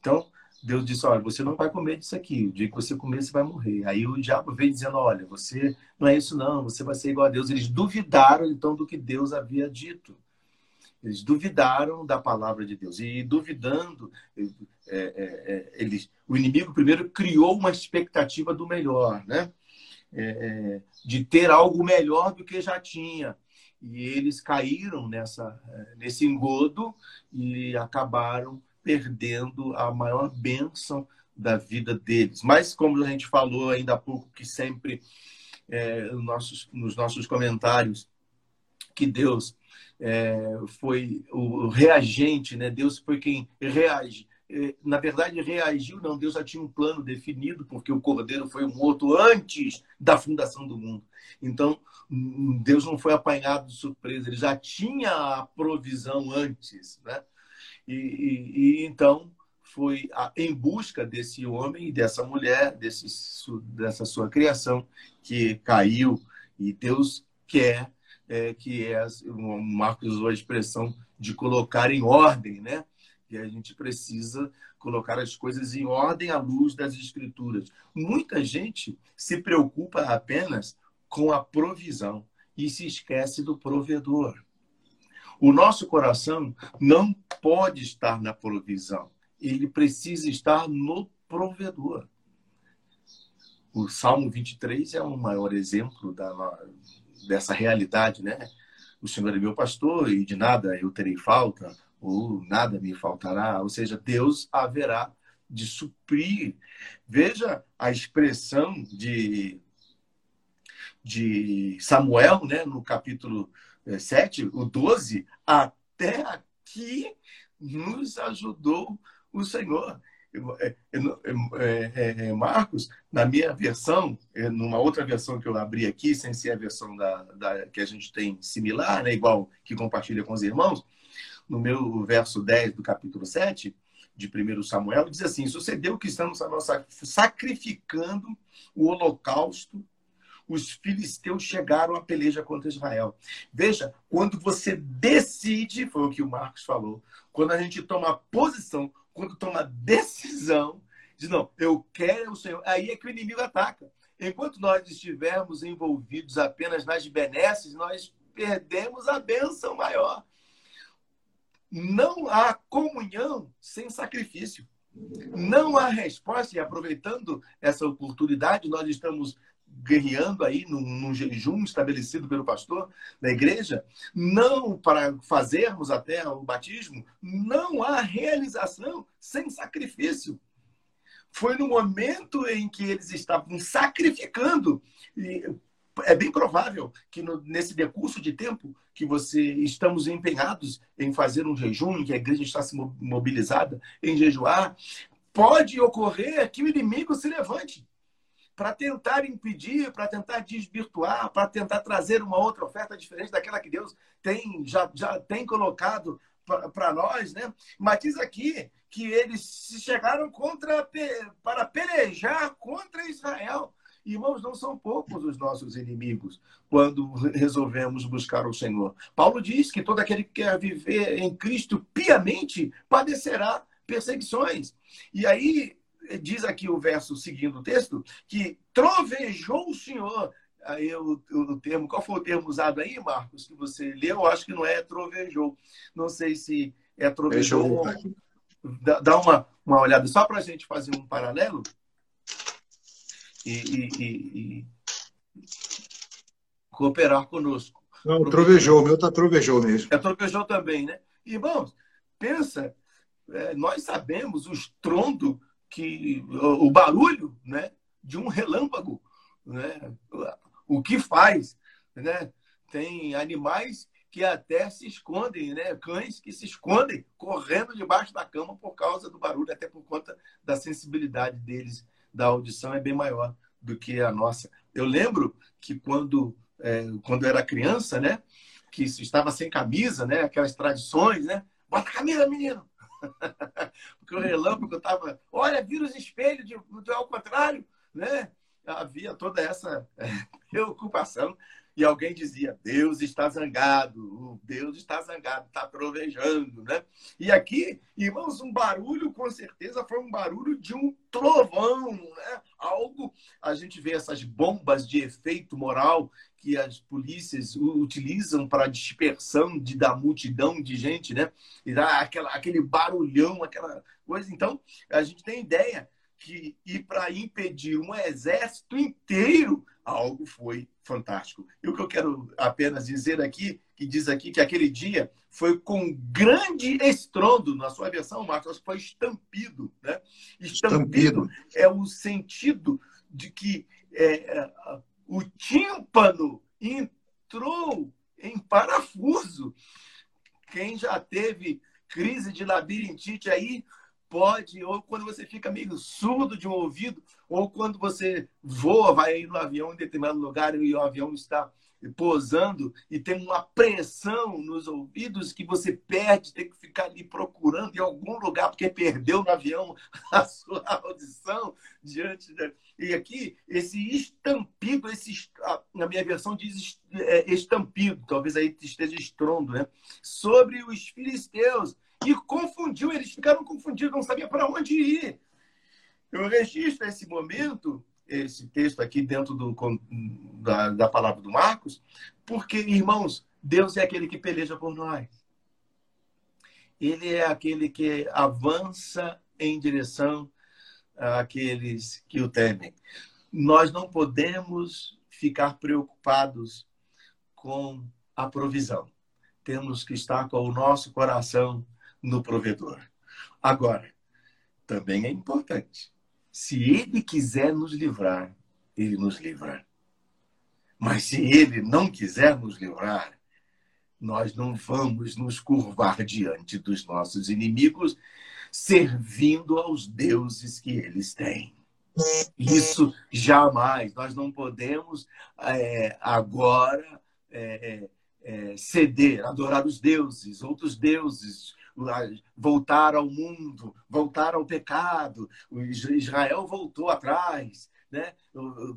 Então, Deus disse: Olha, você não vai comer disso aqui. O dia que você comer, você vai morrer. Aí o diabo veio dizendo: Olha, você não é isso, não. Você vai ser igual a Deus. Eles duvidaram então do que Deus havia dito. Eles duvidaram da palavra de Deus. E duvidando, é, é, eles, o inimigo primeiro criou uma expectativa do melhor, né? É, de ter algo melhor do que já tinha. E eles caíram nessa, nesse engodo e acabaram perdendo a maior bênção da vida deles. Mas, como a gente falou ainda há pouco, que sempre é, nos, nossos, nos nossos comentários, que Deus é, foi o reagente, né? Deus foi quem reage, é, na verdade, reagiu, não. Deus já tinha um plano definido, porque o cordeiro foi morto antes da fundação do mundo. Então, Deus não foi apanhado de surpresa, ele já tinha a provisão antes. Né? E, e, e então, foi em busca desse homem e dessa mulher, desse, dessa sua criação, que caiu. E Deus quer é, que é, o Marcos usou a expressão de colocar em ordem, né? E a gente precisa colocar as coisas em ordem à luz das escrituras. Muita gente se preocupa apenas com a provisão e se esquece do provedor. O nosso coração não pode estar na provisão, ele precisa estar no provedor. O Salmo 23 é um maior exemplo da, dessa realidade, né? O Senhor é meu pastor e de nada eu terei falta, ou nada me faltará. Ou seja, Deus haverá de suprir. Veja a expressão de, de Samuel, né, no capítulo 7, eh, o 12, até aqui nos ajudou o Senhor. É, é, é, Marcos, na minha versão, numa outra versão que eu abri aqui, sem ser a versão da, da, que a gente tem similar, né, igual que compartilha com os irmãos, no meu verso 10 do capítulo 7 de 1 Samuel, diz assim: Sucedeu que estamos sacrificando o holocausto os filisteus chegaram à peleja contra Israel. Veja, quando você decide, foi o que o Marcos falou, quando a gente toma posição, quando toma decisão, diz, não, eu quero o Senhor, aí é que o inimigo ataca. Enquanto nós estivermos envolvidos apenas nas benesses, nós perdemos a bênção maior. Não há comunhão sem sacrifício. Não há resposta, e aproveitando essa oportunidade, nós estamos guerreando aí num, num, jejum estabelecido pelo pastor da igreja, não para fazermos até o batismo, não há realização sem sacrifício. Foi no momento em que eles estavam sacrificando, e é bem provável que no, nesse decurso de tempo que você estamos empenhados em fazer um jejum, que a igreja está se mobilizada em jejuar, pode ocorrer que o inimigo se levante para tentar impedir, para tentar desvirtuar, para tentar trazer uma outra oferta diferente daquela que Deus tem já, já tem colocado para nós, né? Mas diz aqui que eles se chegaram contra para pelejar contra Israel. Irmãos, não são poucos os nossos inimigos quando resolvemos buscar o Senhor. Paulo diz que todo aquele que quer viver em Cristo piamente padecerá perseguições. E aí diz aqui o verso seguindo o texto, que trovejou o Senhor. Aí o, o termo, qual foi o termo usado aí, Marcos, que você leu? Eu acho que não é trovejou. Não sei se é trovejou. Dá, dá uma, uma olhada só para a gente fazer um paralelo. E, e, e, e cooperar conosco. Não, trovejou, o meu tá trovejou mesmo. É trovejou também, né? Irmãos, pensa, é, nós sabemos o estrondo que o barulho né, de um relâmpago, né, o que faz. Né? Tem animais que até se escondem, né? cães que se escondem correndo debaixo da cama por causa do barulho, até por conta da sensibilidade deles, da audição é bem maior do que a nossa. Eu lembro que quando, é, quando eu era criança, né, que estava sem camisa, né, aquelas tradições, né, bota a camisa, menino, Porque o relâmpago estava, olha, vira os espelhos de, de ao contrário, né? Havia toda essa é, preocupação. E alguém dizia, Deus está zangado, Deus está zangado, está trovejando, né? E aqui, irmãos, um barulho, com certeza, foi um barulho de um trovão, né? Algo, a gente vê essas bombas de efeito moral que as polícias utilizam para dispersão de, da multidão de gente, né? E dá aquela, aquele barulhão, aquela coisa. Então, a gente tem ideia que ir para impedir um exército inteiro, algo foi fantástico. E o que eu quero apenas dizer aqui, que diz aqui que aquele dia foi com grande estrondo, na sua versão, Marcos, foi estampido, né? Estampido, estampido. é o sentido de que é, é o tímpano entrou em parafuso. Quem já teve crise de labirintite aí pode, ou quando você fica meio surdo de um ouvido, ou quando você voa, vai no avião em determinado lugar e o avião está posando e tem uma pressão nos ouvidos que você perde, tem que ficar ali procurando em algum lugar porque perdeu no avião a sua audição diante da... E aqui, esse estampido, esse, na minha versão diz é, estampido, talvez aí esteja estrondo, né? Sobre os filisteus. e confundiu, eles ficaram confundidos, não sabiam para onde ir. Eu registro esse momento, esse texto aqui dentro do, da, da palavra do Marcos, porque, irmãos, Deus é aquele que peleja por nós. Ele é aquele que avança em direção àqueles que o temem. Nós não podemos ficar preocupados com a provisão. Temos que estar com o nosso coração no provedor. Agora, também é importante. Se ele quiser nos livrar, ele nos livra. Mas se ele não quiser nos livrar, nós não vamos nos curvar diante dos nossos inimigos, servindo aos deuses que eles têm. Isso jamais. Nós não podemos é, agora é, é, é ceder, adorar os deuses, outros deuses, voltar ao mundo, voltar ao pecado. O Israel voltou atrás, né?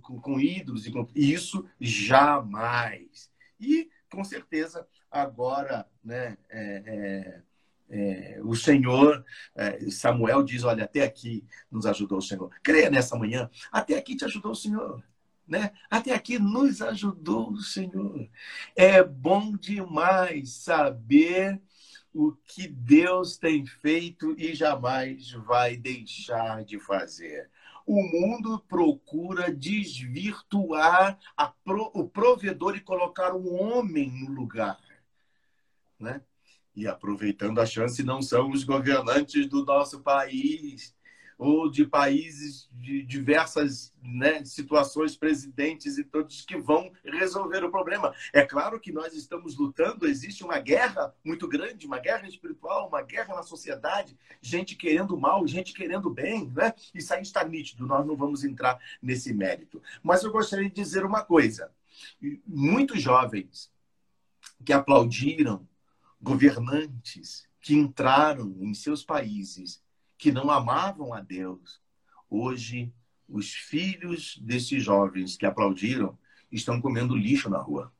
com, com ídolos, e com... isso jamais. E, com certeza, agora, né? É, é, é, o Senhor, é, Samuel diz: Olha, até aqui nos ajudou o Senhor. Creia nessa manhã, até aqui te ajudou o Senhor. Né? Até aqui nos ajudou o Senhor. É bom demais saber o que Deus tem feito e jamais vai deixar de fazer. O mundo procura desvirtuar pro, o provedor e colocar o homem no lugar. Né? E aproveitando a chance, não são os governantes do nosso país ou de países de diversas né, situações, presidentes e todos que vão resolver o problema. É claro que nós estamos lutando, existe uma guerra muito grande, uma guerra espiritual, uma guerra na sociedade, gente querendo mal, gente querendo bem, né? Isso aí está nítido, nós não vamos entrar nesse mérito. Mas eu gostaria de dizer uma coisa: muitos jovens que aplaudiram governantes que entraram em seus países que não amavam a Deus. Hoje, os filhos desses jovens que aplaudiram estão comendo lixo na rua.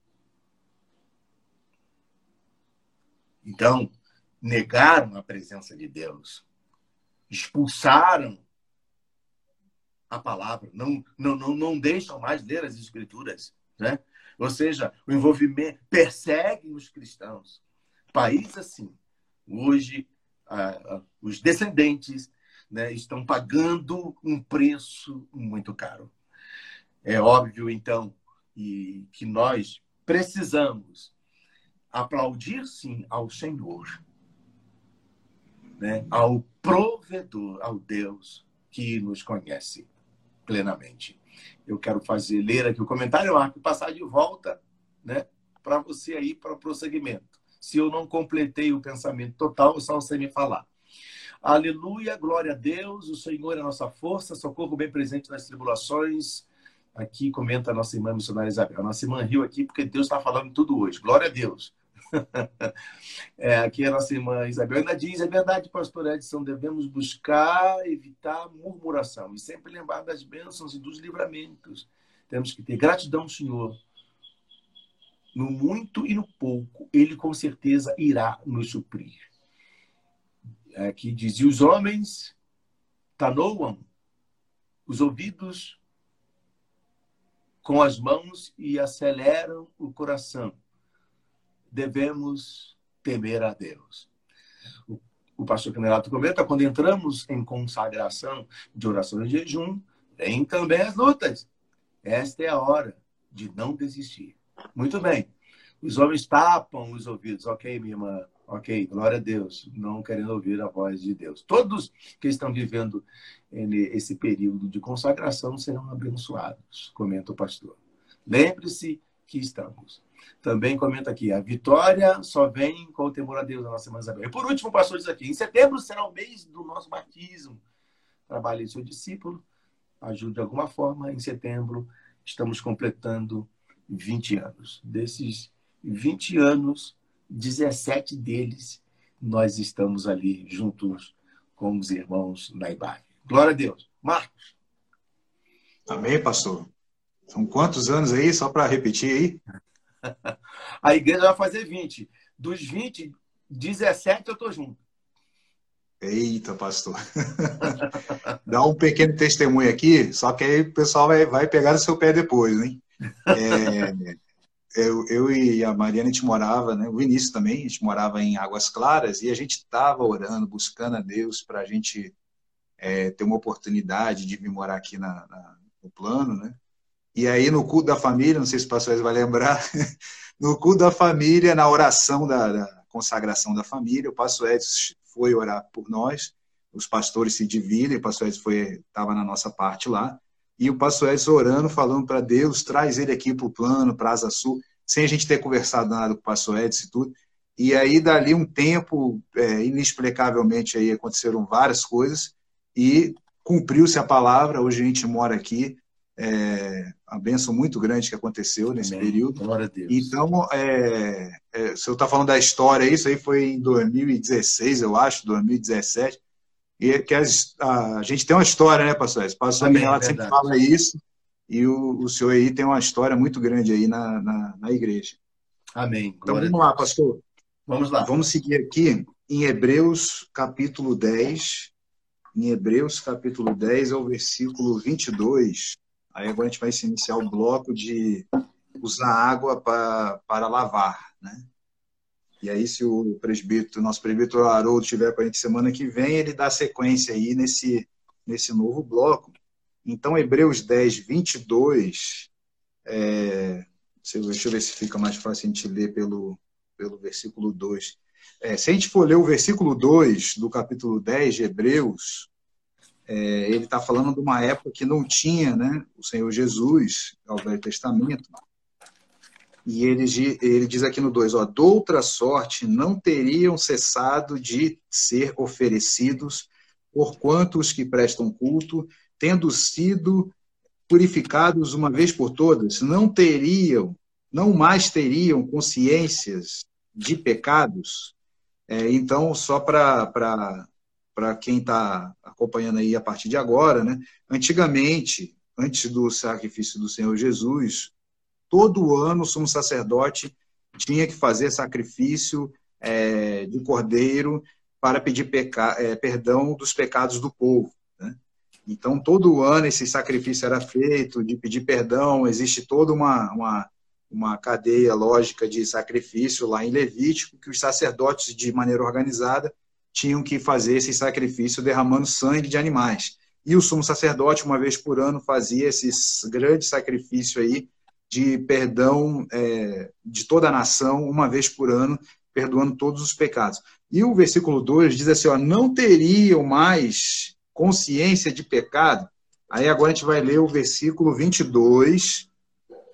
Então, negaram a presença de Deus, expulsaram a palavra, não, não, não, não deixam mais ler as escrituras. Né? Ou seja, o envolvimento perseguem os cristãos país assim, hoje os descendentes né, estão pagando um preço muito caro. É óbvio, então, e, que nós precisamos aplaudir, sim, ao Senhor, né, ao provedor, ao Deus que nos conhece plenamente. Eu quero fazer ler aqui o comentário, Marco, passar de volta né, para você aí para o prosseguimento. Se eu não completei o pensamento total, é só você me falar. Aleluia, glória a Deus, o Senhor é a nossa força, socorro bem presente nas tribulações. Aqui comenta a nossa irmã missionária Isabel. A nossa irmã riu aqui porque Deus está falando tudo hoje. Glória a Deus. é, aqui a nossa irmã Isabel ainda diz: é verdade, pastor Edson, devemos buscar evitar murmuração e sempre lembrar das bênçãos e dos livramentos. Temos que ter gratidão Senhor no muito e no pouco, ele com certeza irá nos suprir. Aqui diz: e os homens tanoam os ouvidos com as mãos e aceleram o coração. Devemos temer a Deus. O, o pastor Canelato comenta: quando entramos em consagração de oração e jejum, vem também as lutas. Esta é a hora de não desistir. Muito bem. Os homens tapam os ouvidos. Ok, minha irmã. Ok, glória a Deus. Não querendo ouvir a voz de Deus. Todos que estão vivendo esse período de consagração serão abençoados, comenta o pastor. Lembre-se que estamos. Também comenta aqui, a vitória só vem com o temor a Deus, a nossa irmã Isabel. E por último, o pastor diz aqui, em setembro será o mês do nosso batismo. Trabalhe seu discípulo, ajude de alguma forma. Em setembro, estamos completando 20 anos. Desses 20 anos, 17 deles, nós estamos ali juntos com os irmãos na IBAC. Glória a Deus. Marcos. Amém, pastor. São quantos anos aí, só para repetir aí? a igreja vai fazer 20. Dos 20, 17 eu estou junto. Eita, pastor. Dá um pequeno testemunho aqui, só que aí o pessoal vai, vai pegar no seu pé depois, hein? É, eu, eu e a Mariana, a gente morava, né, o Vinícius também, a gente morava em Águas Claras e a gente estava orando, buscando a Deus para a gente é, ter uma oportunidade de vir morar aqui na, na, no plano, né? E aí no culto da família, não sei se o pastor vai lembrar, no culto da família, na oração da, da consagração da família, o pastor Edson foi orar por nós, os pastores se dividem, o pastor Edson estava na nossa parte lá, e o pastor Edson orando, falando para Deus, traz ele aqui para o plano, para Asa Sul, sem a gente ter conversado nada com o pastor Edson e tudo. E aí, dali um tempo, é, inexplicavelmente, aí aconteceram várias coisas e cumpriu-se a palavra. Hoje a gente mora aqui. É, a benção muito grande que aconteceu nesse Amém. período. Glória a Deus. Então, é, é, se eu está falando da história, isso aí foi em 2016, eu acho, 2017. E que as, a, a, gente tem uma história, né, pastor? O pastor Amém, ela sempre fala isso, e o, o senhor aí tem uma história muito grande aí na, na, na igreja. Amém. Então Glória vamos lá, pastor. Vamos lá. Vamos seguir aqui em Hebreus capítulo 10. Em Hebreus capítulo 10 é o versículo 22. Aí agora a gente vai iniciar o bloco de usar água para, para lavar, né? E aí, se o presbítero, nosso presbítero Haroldo estiver com a gente semana que vem, ele dá sequência aí nesse, nesse novo bloco. Então, Hebreus 10, 22, é, deixa eu ver se fica mais fácil a gente ler pelo, pelo versículo 2. É, se a gente for ler o versículo 2 do capítulo 10 de Hebreus, é, ele está falando de uma época que não tinha né, o Senhor Jesus, ao Velho Testamento, e ele, ele diz aqui no 2, ó, doutra sorte não teriam cessado de ser oferecidos, porquanto os que prestam culto, tendo sido purificados uma vez por todas, não teriam, não mais teriam consciências de pecados. É, então, só para quem está acompanhando aí a partir de agora, né? Antigamente, antes do sacrifício do Senhor Jesus, todo ano o sumo sacerdote tinha que fazer sacrifício é, de cordeiro para pedir peca, é, perdão dos pecados do povo. Né? Então, todo ano esse sacrifício era feito, de pedir perdão, existe toda uma, uma, uma cadeia lógica de sacrifício lá em Levítico, que os sacerdotes, de maneira organizada, tinham que fazer esse sacrifício derramando sangue de animais. E o sumo sacerdote, uma vez por ano, fazia esse grande sacrifício aí, de perdão é, de toda a nação, uma vez por ano, perdoando todos os pecados. E o versículo 2 diz assim: ó, não teriam mais consciência de pecado. Aí agora a gente vai ler o versículo 22.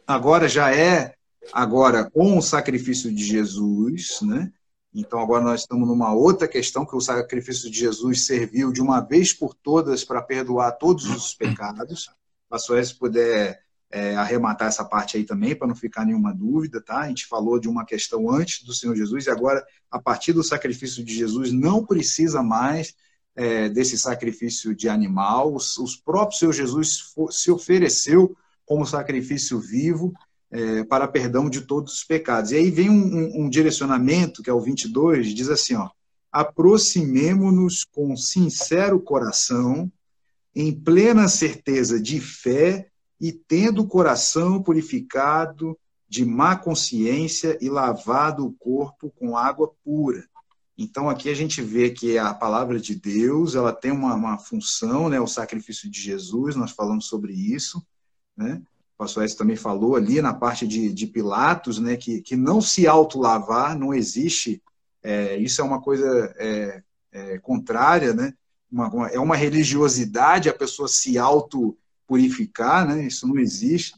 Agora já é agora com o sacrifício de Jesus, né? Então agora nós estamos numa outra questão que o sacrifício de Jesus serviu de uma vez por todas para perdoar todos os pecados. Pastor, se puder é, arrematar essa parte aí também, para não ficar nenhuma dúvida, tá? A gente falou de uma questão antes do Senhor Jesus, e agora, a partir do sacrifício de Jesus, não precisa mais é, desse sacrifício de animal. Os, os próprios Senhor Jesus se ofereceu como sacrifício vivo é, para perdão de todos os pecados. E aí vem um, um, um direcionamento, que é o 22, diz assim, ó, aproximemo-nos com sincero coração, em plena certeza de fé e tendo o coração purificado de má consciência e lavado o corpo com água pura. Então aqui a gente vê que a palavra de Deus ela tem uma, uma função, né, o sacrifício de Jesus, nós falamos sobre isso, né? O pastor S também falou ali na parte de, de Pilatos, né, que, que não se autolavar não existe, é, isso é uma coisa é, é, contrária, né? Uma, uma, é uma religiosidade a pessoa se auto purificar, né? Isso não existe.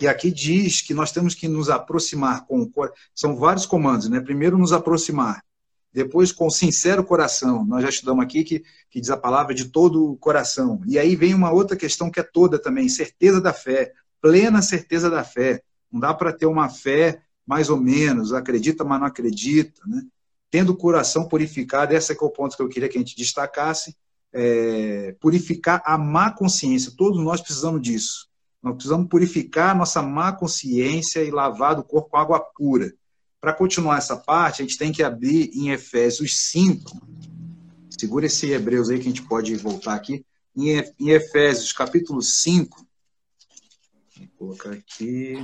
E aqui diz que nós temos que nos aproximar com são vários comandos, né? Primeiro nos aproximar, depois com sincero coração. Nós já estudamos aqui que, que diz a palavra de todo o coração. E aí vem uma outra questão que é toda também, certeza da fé, plena certeza da fé. Não dá para ter uma fé mais ou menos, acredita, mas não acredita, né? Tendo o coração purificado, esse é, é o ponto que eu queria que a gente destacasse é, purificar a má consciência. Todos nós precisamos disso. Nós precisamos purificar a nossa má consciência e lavar do corpo com água pura. Para continuar essa parte, a gente tem que abrir em Efésios 5, Segura esse Hebreus aí que a gente pode voltar aqui. Em Efésios, capítulo 5. Vou colocar aqui.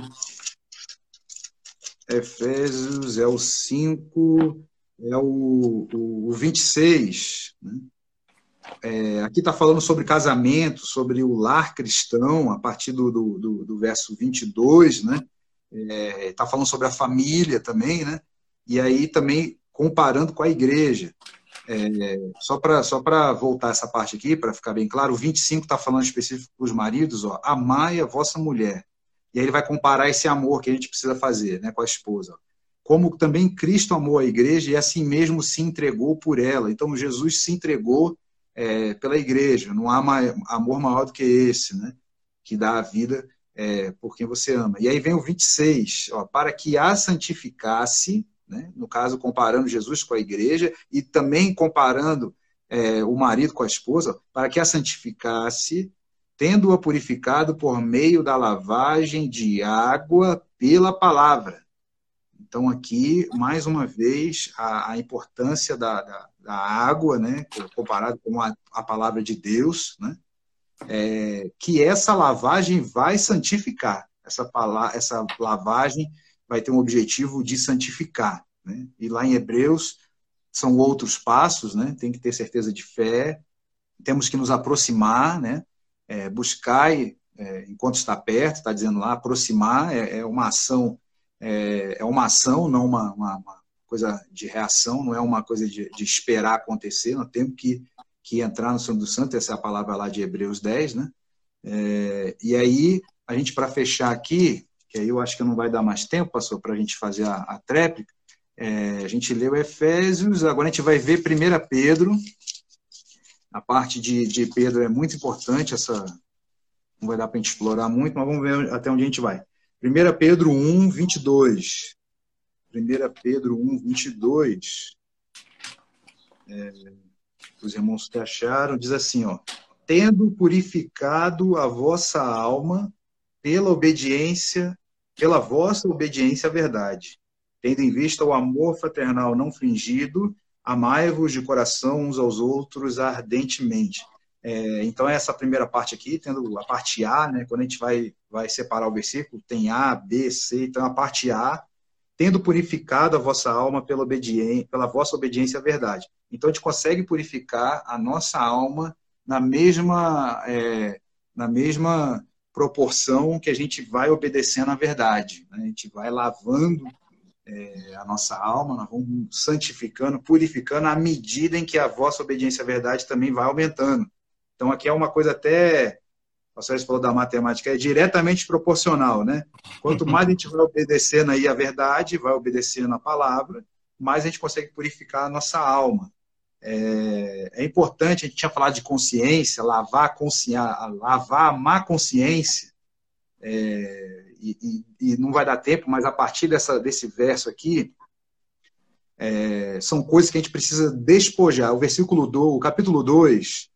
Efésios é o 5, é o, o, o 26. Né? É, aqui está falando sobre casamento, sobre o lar cristão, a partir do, do, do, do verso 22, né? Está é, tá falando sobre a família também, né? E aí também comparando com a igreja. É, só para só voltar essa parte aqui, para ficar bem claro, o 25 está falando específico para os maridos, ó, amai a vossa mulher. E aí ele vai comparar esse amor que a gente precisa fazer né, com a esposa. Como também Cristo amou a igreja e assim mesmo se entregou por ela. Então Jesus se entregou é, pela igreja. Não há amor maior do que esse, né? Que dá a vida é, por quem você ama. E aí vem o 26, ó, para que a santificasse, né? no caso, comparando Jesus com a igreja, e também comparando é, o marido com a esposa, para que a santificasse, tendo-a purificado por meio da lavagem de água pela palavra. Então, aqui, mais uma vez, a, a importância da, da, da, água, né, comparado com a, a palavra de Deus, né, é, que essa lavagem vai santificar. Essa, essa lavagem vai ter um objetivo de santificar. Né? E lá em Hebreus são outros passos, né? tem que ter certeza de fé, temos que nos aproximar, né? É, buscar é, enquanto está perto, está dizendo lá, aproximar é, é uma ação, é, é, uma ação, não uma, uma, uma, coisa de reação, não é uma coisa de, de esperar acontecer, nós temos que que entrar no Santo do Santo, essa é a palavra lá de Hebreus 10, né? É, e aí, a gente, para fechar aqui, que aí eu acho que não vai dar mais tempo, passou para a gente fazer a, a tréplica, é, a gente leu Efésios, agora a gente vai ver 1 Pedro, a parte de, de Pedro é muito importante, essa não vai dar para a gente explorar muito, mas vamos ver até onde a gente vai. 1 Pedro 1, 22. 1 Pedro 1, 22. É, os irmãos que acharam, diz assim, ó, tendo purificado a vossa alma pela obediência, pela vossa obediência à verdade, tendo em vista o amor fraternal não fingido, amai-vos de coração uns aos outros ardentemente. É, então, essa primeira parte aqui, tendo a parte A, né, quando a gente vai, vai separar o versículo, tem A, B, C, então a parte A tendo purificado a vossa alma pela, obediência, pela vossa obediência à verdade. Então, a gente consegue purificar a nossa alma na mesma, é, na mesma proporção que a gente vai obedecendo à verdade. Né? A gente vai lavando é, a nossa alma, nós vamos santificando, purificando à medida em que a vossa obediência à verdade também vai aumentando. Então, aqui é uma coisa até o pastor falou da matemática, é diretamente proporcional, né? Quanto mais a gente vai obedecendo aí a verdade, vai obedecendo a palavra, mais a gente consegue purificar a nossa alma. É, é importante, a gente tinha falado de consciência, lavar a, consciência, lavar a má consciência, é, e, e, e, não vai dar tempo, mas a partir dessa, desse verso aqui, é, são coisas que a gente precisa despojar. O versículo 2, o capítulo 2,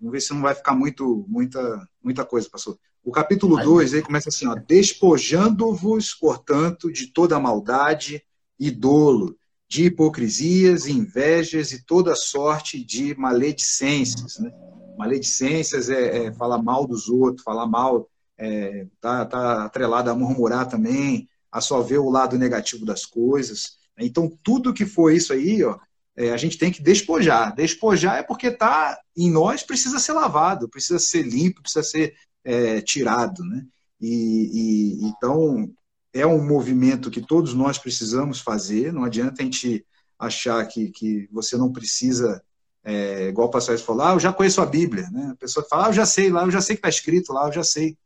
Vamos ver se não vai ficar muito, muita, muita coisa, pastor. O capítulo 2 aí começa assim, ó, despojando-vos, portanto, de toda maldade e dolo, de hipocrisias, invejas e toda sorte de maledicências. Né? Maledicências é, é falar mal dos outros, falar mal, é, tá, tá atrelado a murmurar também, a só ver o lado negativo das coisas. Então, tudo que for isso aí, ó, é, a gente tem que despojar. Despojar é porque está em nós, precisa ser lavado, precisa ser limpo, precisa ser é, tirado. Né? E, e, então, é um movimento que todos nós precisamos fazer, não adianta a gente achar que, que você não precisa, é, igual o pastor falou, ah, eu já conheço a Bíblia. Né? A pessoa fala, ah, eu já sei lá, eu já sei que está escrito lá, eu já sei.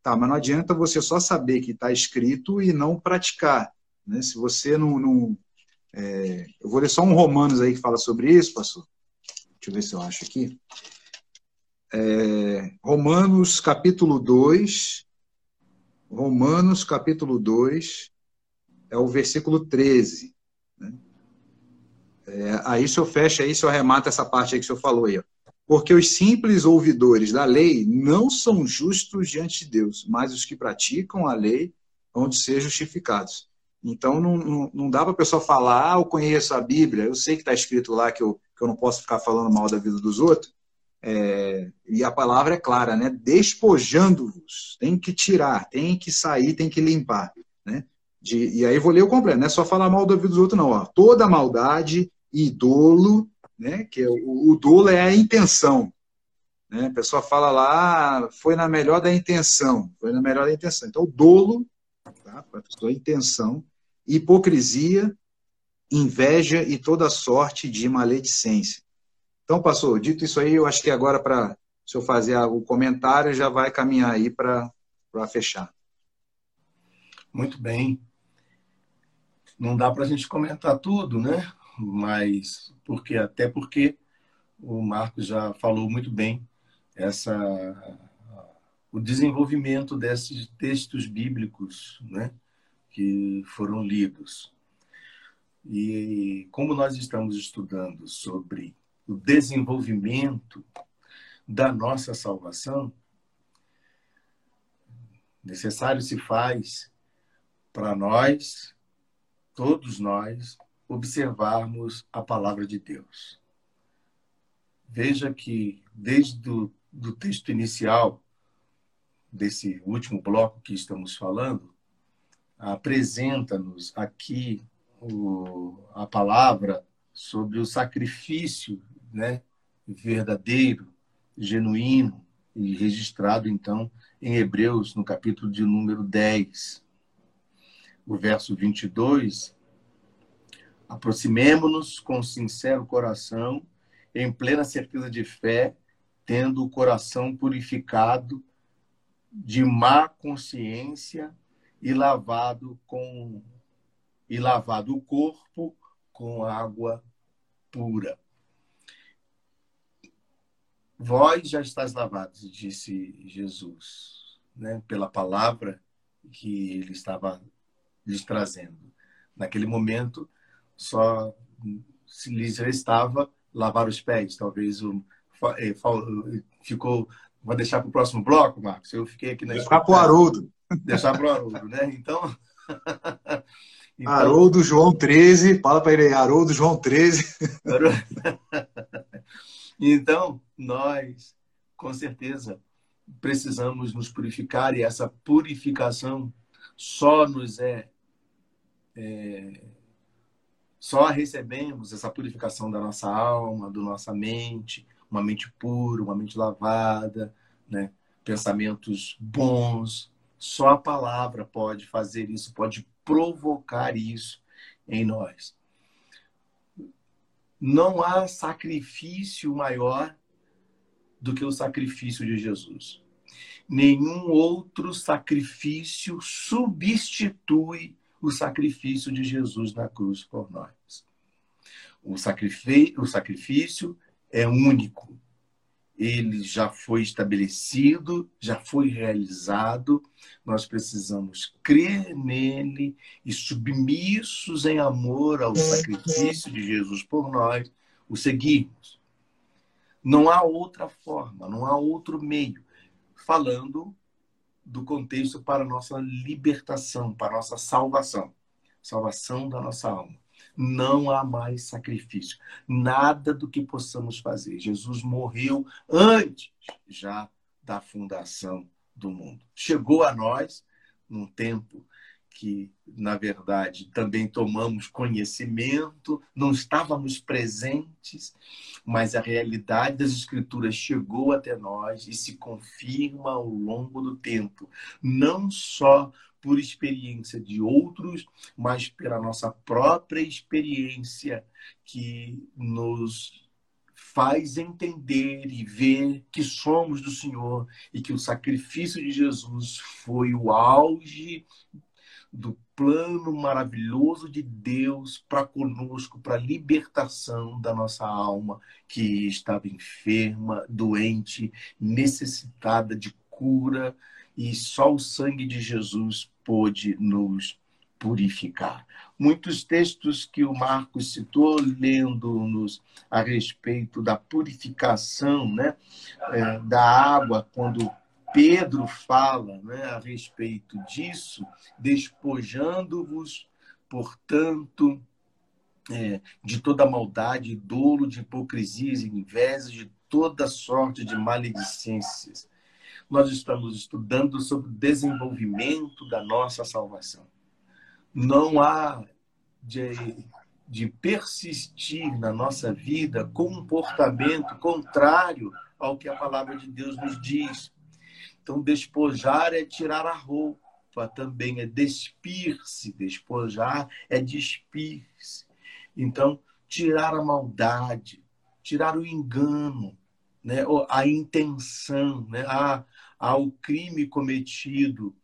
Tá, mas não adianta você só saber que está escrito e não praticar. Né? Se você não, não é, eu vou ler só um Romanos aí que fala sobre isso, pastor. Deixa eu ver se eu acho aqui. É, Romanos capítulo 2. Romanos capítulo 2 é o versículo 13. Né? É, aí o senhor fecha aí, o senhor arremata essa parte aí que o senhor falou aí. Ó. Porque os simples ouvidores da lei não são justos diante de Deus, mas os que praticam a lei vão de ser justificados. Então, não, não, não dá para a pessoa falar, ah, eu conheço a Bíblia, eu sei que está escrito lá que eu, que eu não posso ficar falando mal da vida dos outros, é, e a palavra é clara, né? Despojando-vos, tem que tirar, tem que sair, tem que limpar, né? De, e aí vou ler o completo, não é só falar mal da vida dos outros, não. Ó. Toda maldade e dolo, né? Que é, o, o dolo é a intenção. Né? A pessoa fala lá, ah, foi na melhor da intenção, foi na melhor da intenção. Então, o dolo, tá? a pessoa, a intenção, hipocrisia, inveja e toda sorte de maledicência. Então, pastor, dito isso aí, eu acho que agora, para se eu fazer o comentário, já vai caminhar aí para fechar. Muito bem. Não dá para a gente comentar tudo, né? Mas porque até porque o Marcos já falou muito bem essa o desenvolvimento desses textos bíblicos, né? Que foram lidos. E como nós estamos estudando sobre o desenvolvimento da nossa salvação, necessário se faz para nós, todos nós, observarmos a palavra de Deus. Veja que desde o do texto inicial desse último bloco que estamos falando, apresenta-nos aqui o, a palavra sobre o sacrifício né, verdadeiro, genuíno e registrado, então, em Hebreus, no capítulo de número 10. O verso 22, aproximemo-nos com sincero coração, em plena certeza de fé, tendo o coração purificado de má consciência e lavado com e lavado o corpo com água pura. Vós já estáis lavados, disse Jesus, né, pela palavra que ele estava lhes trazendo. Naquele momento, só se lhes restava lavar os pés. Talvez o, é, ficou. Vou deixar para o próximo bloco, Marcos. Eu fiquei aqui na. Deixar para o Haroldo. Deixar para o Haroldo, né? Então. Então, Haroldo João 13, fala para ele aí, Haroldo João 13. então, nós, com certeza, precisamos nos purificar e essa purificação só nos é, é só recebemos essa purificação da nossa alma, da nossa mente, uma mente pura, uma mente lavada, né? pensamentos bons. Só a palavra pode fazer isso, pode provocar isso em nós. Não há sacrifício maior do que o sacrifício de Jesus. Nenhum outro sacrifício substitui o sacrifício de Jesus na cruz por nós. O sacrifício, é único ele já foi estabelecido, já foi realizado. Nós precisamos crer nele e, submissos em amor ao sacrifício de Jesus por nós, o seguirmos. Não há outra forma, não há outro meio. Falando do contexto para a nossa libertação, para a nossa salvação salvação da nossa alma não há mais sacrifício. Nada do que possamos fazer. Jesus morreu antes já da fundação do mundo. Chegou a nós num tempo que, na verdade, também tomamos conhecimento, não estávamos presentes, mas a realidade das Escrituras chegou até nós e se confirma ao longo do tempo, não só por experiência de outros, mas pela nossa própria experiência que nos faz entender e ver que somos do Senhor e que o sacrifício de Jesus foi o auge do plano maravilhoso de Deus para conosco, para a libertação da nossa alma que estava enferma, doente, necessitada de cura, e só o sangue de Jesus pôde nos purificar. Muitos textos que o Marcos citou, lendo-nos a respeito da purificação né, é, da água, quando Pedro fala né, a respeito disso, despojando-vos portanto, é, de toda maldade, dolo, de hipocrisias invejas, de toda sorte de maledicências. Nós estamos estudando sobre o desenvolvimento da nossa salvação. Não há de, de persistir na nossa vida comportamento contrário ao que a palavra de Deus nos diz. Então, despojar é tirar a roupa, também é despir-se. Despojar é despir-se. Então, tirar a maldade, tirar o engano, né? a intenção, né? a, ao crime cometido,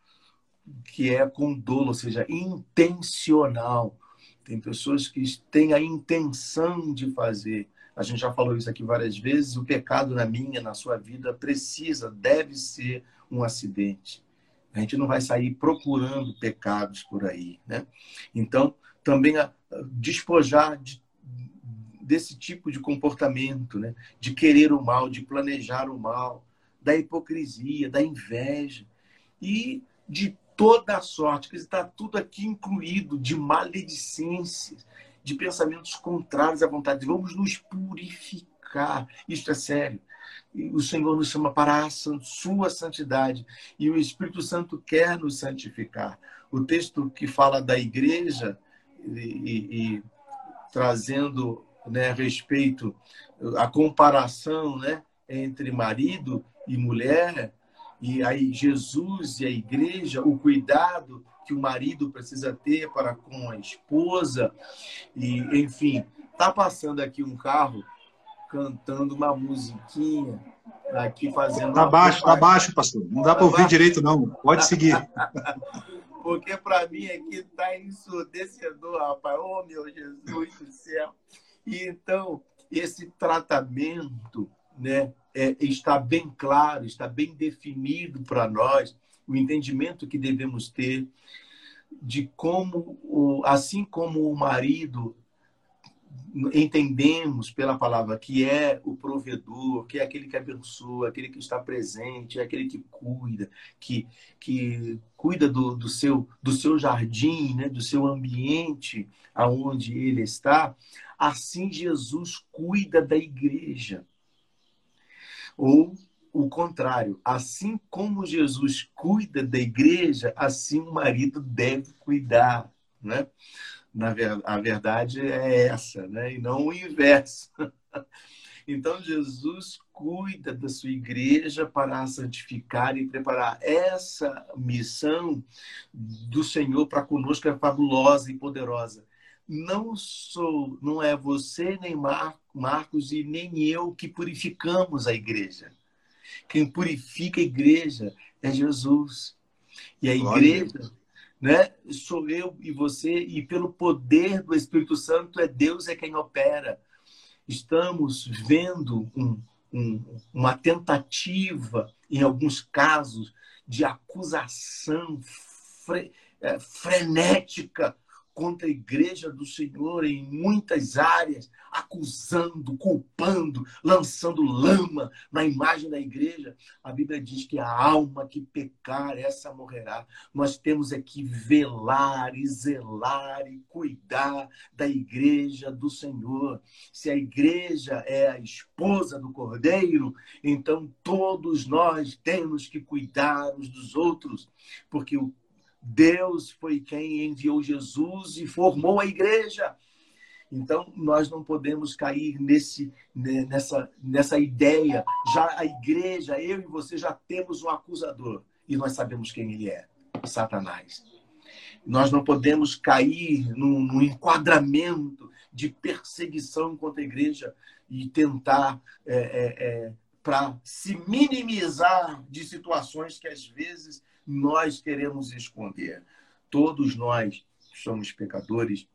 que é com dolo, ou seja, intencional. Tem pessoas que têm a intenção de fazer. A gente já falou isso aqui várias vezes. O pecado na minha, na sua vida, precisa, deve ser um acidente. A gente não vai sair procurando pecados por aí, né? Então, também a, despojar de, desse tipo de comportamento, né? de querer o mal, de planejar o mal, da hipocrisia, da inveja e de toda a sorte, que está tudo aqui incluído, de maledicências, de pensamentos contrários à vontade. Vamos nos purificar. Isso é sério. O Senhor nos chama para a sua santidade e o Espírito Santo quer nos santificar. O texto que fala da igreja e, e, trazendo né, respeito a comparação né, entre marido e mulher, e aí Jesus e a igreja, o cuidado que o marido precisa ter para com a esposa, e enfim, tá passando aqui um carro cantando uma musiquinha, aqui fazendo. Tá baixo, tá baixo, pastor. Não dá para ouvir direito, não. Pode seguir. porque para mim aqui está ensurdecedor, rapaz. Oh, meu Jesus do céu. E então, esse tratamento né, é, está bem claro, está bem definido para nós, o entendimento que devemos ter de como, assim como o marido entendemos pela palavra que é o provedor, que é aquele que abençoa, aquele que está presente, é aquele que cuida, que, que cuida do, do, seu, do seu jardim, né, do seu ambiente aonde ele está, assim Jesus cuida da igreja. Ou o contrário, assim como Jesus cuida da igreja, assim o marido deve cuidar, né? na ver, a verdade é essa, né? e não o inverso. Então, Jesus cuida da sua igreja para santificar e preparar. Essa missão do Senhor para conosco é fabulosa e poderosa. Não sou, não é você, nem Marcos e nem eu que purificamos a igreja. Quem purifica a igreja é Jesus. E a igreja né? Sou eu e você, e pelo poder do Espírito Santo, é Deus é quem opera. Estamos vendo um, um, uma tentativa, em alguns casos, de acusação fre, é, frenética contra a igreja do Senhor em muitas áreas, acusando, culpando, lançando lama na imagem da igreja. A Bíblia diz que a alma que pecar, essa morrerá. Nós temos é que velar e zelar e cuidar da igreja do Senhor. Se a igreja é a esposa do Cordeiro, então todos nós temos que cuidar uns dos outros, porque o Deus foi quem enviou Jesus e formou a igreja. Então, nós não podemos cair nesse, né, nessa, nessa ideia. Já a igreja, eu e você, já temos um acusador. E nós sabemos quem ele é: Satanás. Nós não podemos cair num, enquadramento de perseguição contra a igreja e tentar, é, é, é, para se minimizar de situações que às vezes nós queremos esconder. Todos nós somos pecadores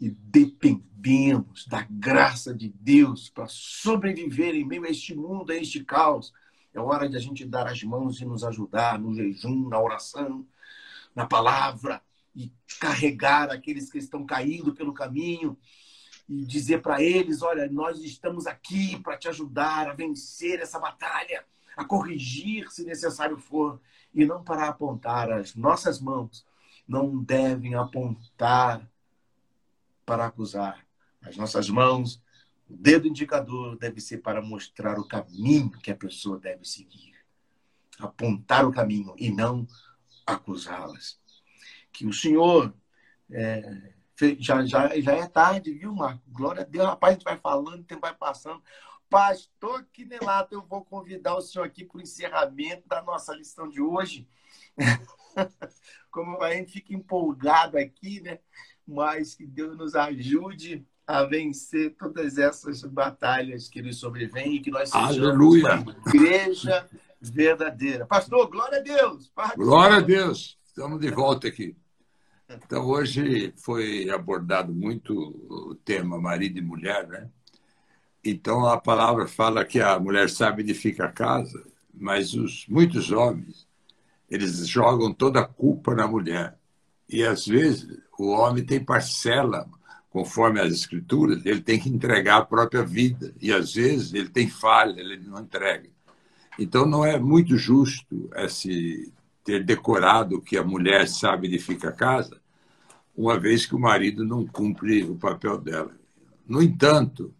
e dependemos da graça de Deus para sobreviver em meio a este mundo, a este caos. É hora de a gente dar as mãos e nos ajudar no jejum, na oração, na palavra e carregar aqueles que estão caindo pelo caminho e dizer para eles: olha, nós estamos aqui para te ajudar a vencer essa batalha, a corrigir se necessário for e não para apontar as nossas mãos, não devem apontar para acusar. As nossas mãos, o dedo indicador deve ser para mostrar o caminho que a pessoa deve seguir. Apontar o caminho e não acusá-las. Que o Senhor é, já, já, já é tarde, viu, Marco? Glória a Deus, rapaz, a gente vai falando, o tempo vai passando. Pastor Quinelato, eu vou convidar o senhor aqui para o encerramento da nossa lição de hoje. Como a gente fica empolgado aqui, né? Mas que Deus nos ajude a vencer todas essas batalhas que lhe sobrevêm e que nós sejamos Aleluia. uma igreja verdadeira. Pastor, glória a Deus. Glória a. Deus. Estamos de volta aqui. Então, hoje foi abordado muito o tema marido e mulher, né? Então, a palavra fala que a mulher sabe edificar a casa, mas os, muitos homens, eles jogam toda a culpa na mulher. E, às vezes, o homem tem parcela, conforme as escrituras, ele tem que entregar a própria vida. E, às vezes, ele tem falha, ele não entrega. Então, não é muito justo esse ter decorado que a mulher sabe edificar a casa, uma vez que o marido não cumpre o papel dela. No entanto,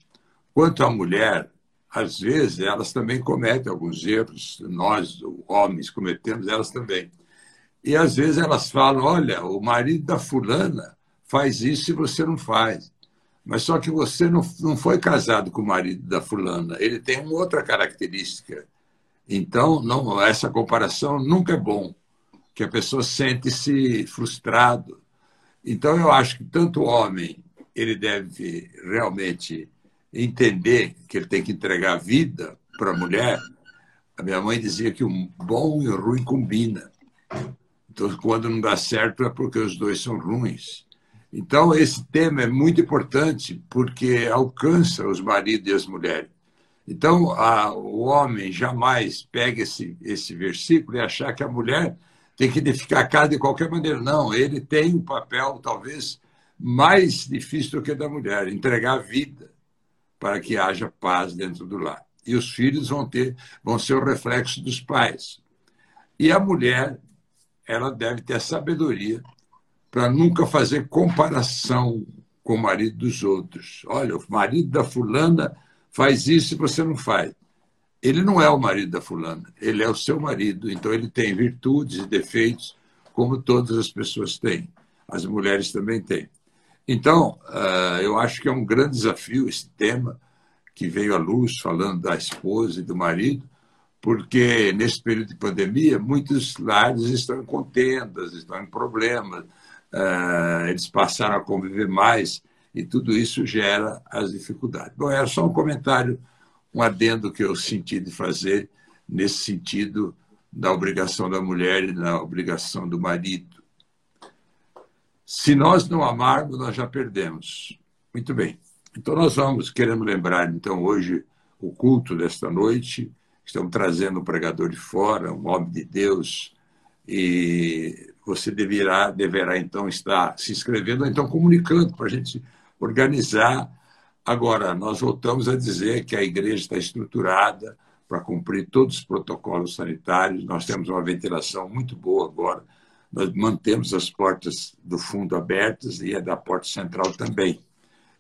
quanto à mulher, às vezes elas também cometem alguns erros, nós, homens, cometemos elas também. E às vezes elas falam: olha, o marido da fulana faz isso e você não faz. Mas só que você não, não foi casado com o marido da fulana, ele tem uma outra característica. Então, não, essa comparação nunca é bom, que a pessoa sente-se frustrado. Então, eu acho que tanto o homem ele deve realmente entender que ele tem que entregar a vida para a mulher. A minha mãe dizia que o bom e o ruim combina. Então, quando não dá certo é porque os dois são ruins. Então, esse tema é muito importante porque alcança os maridos e as mulheres. Então, a, o homem jamais pega esse, esse versículo e achar que a mulher tem que edificar a casa de qualquer maneira. Não, ele tem um papel talvez mais difícil do que o da mulher, entregar a vida para que haja paz dentro do lar. E os filhos vão ter, vão ser o reflexo dos pais. E a mulher, ela deve ter sabedoria para nunca fazer comparação com o marido dos outros. Olha, o marido da fulana faz isso e você não faz. Ele não é o marido da fulana, ele é o seu marido, então ele tem virtudes e defeitos como todas as pessoas têm. As mulheres também têm. Então, uh, eu acho que é um grande desafio esse tema que veio à luz falando da esposa e do marido, porque nesse período de pandemia muitos lares estão em contendas, estão em problemas, uh, eles passaram a conviver mais e tudo isso gera as dificuldades. Bom, era só um comentário, um adendo que eu senti de fazer nesse sentido da obrigação da mulher e da obrigação do marido. Se nós não amarmos, nós já perdemos. Muito bem. Então, nós vamos, queremos lembrar, então, hoje, o culto desta noite. Estamos trazendo um pregador de fora, um homem de Deus, e você deverá, deverá então, estar se inscrevendo, ou então comunicando para a gente organizar. Agora, nós voltamos a dizer que a igreja está estruturada para cumprir todos os protocolos sanitários, nós temos uma ventilação muito boa agora nós mantemos as portas do fundo abertas e a da porta central também.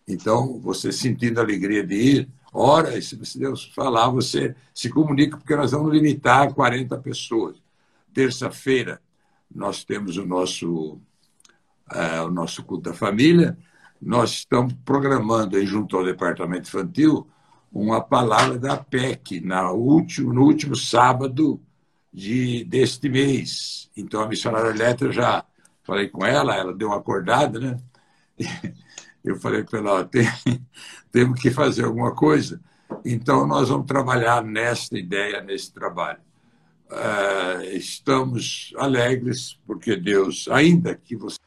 Então, você sentindo a alegria de ir, ora, se Deus falar, você se comunica, porque nós vamos limitar a 40 pessoas. Terça-feira, nós temos o nosso, uh, o nosso culto da família, nós estamos programando, junto ao departamento infantil, uma palavra da PEC, na último, no último sábado, de, deste mês. Então, a missionária Elétrica, já falei com ela, ela deu uma acordada, né? Eu falei para ela, tem, temos que fazer alguma coisa. Então, nós vamos trabalhar nesta ideia, nesse trabalho. Uh, estamos alegres, porque Deus, ainda que você.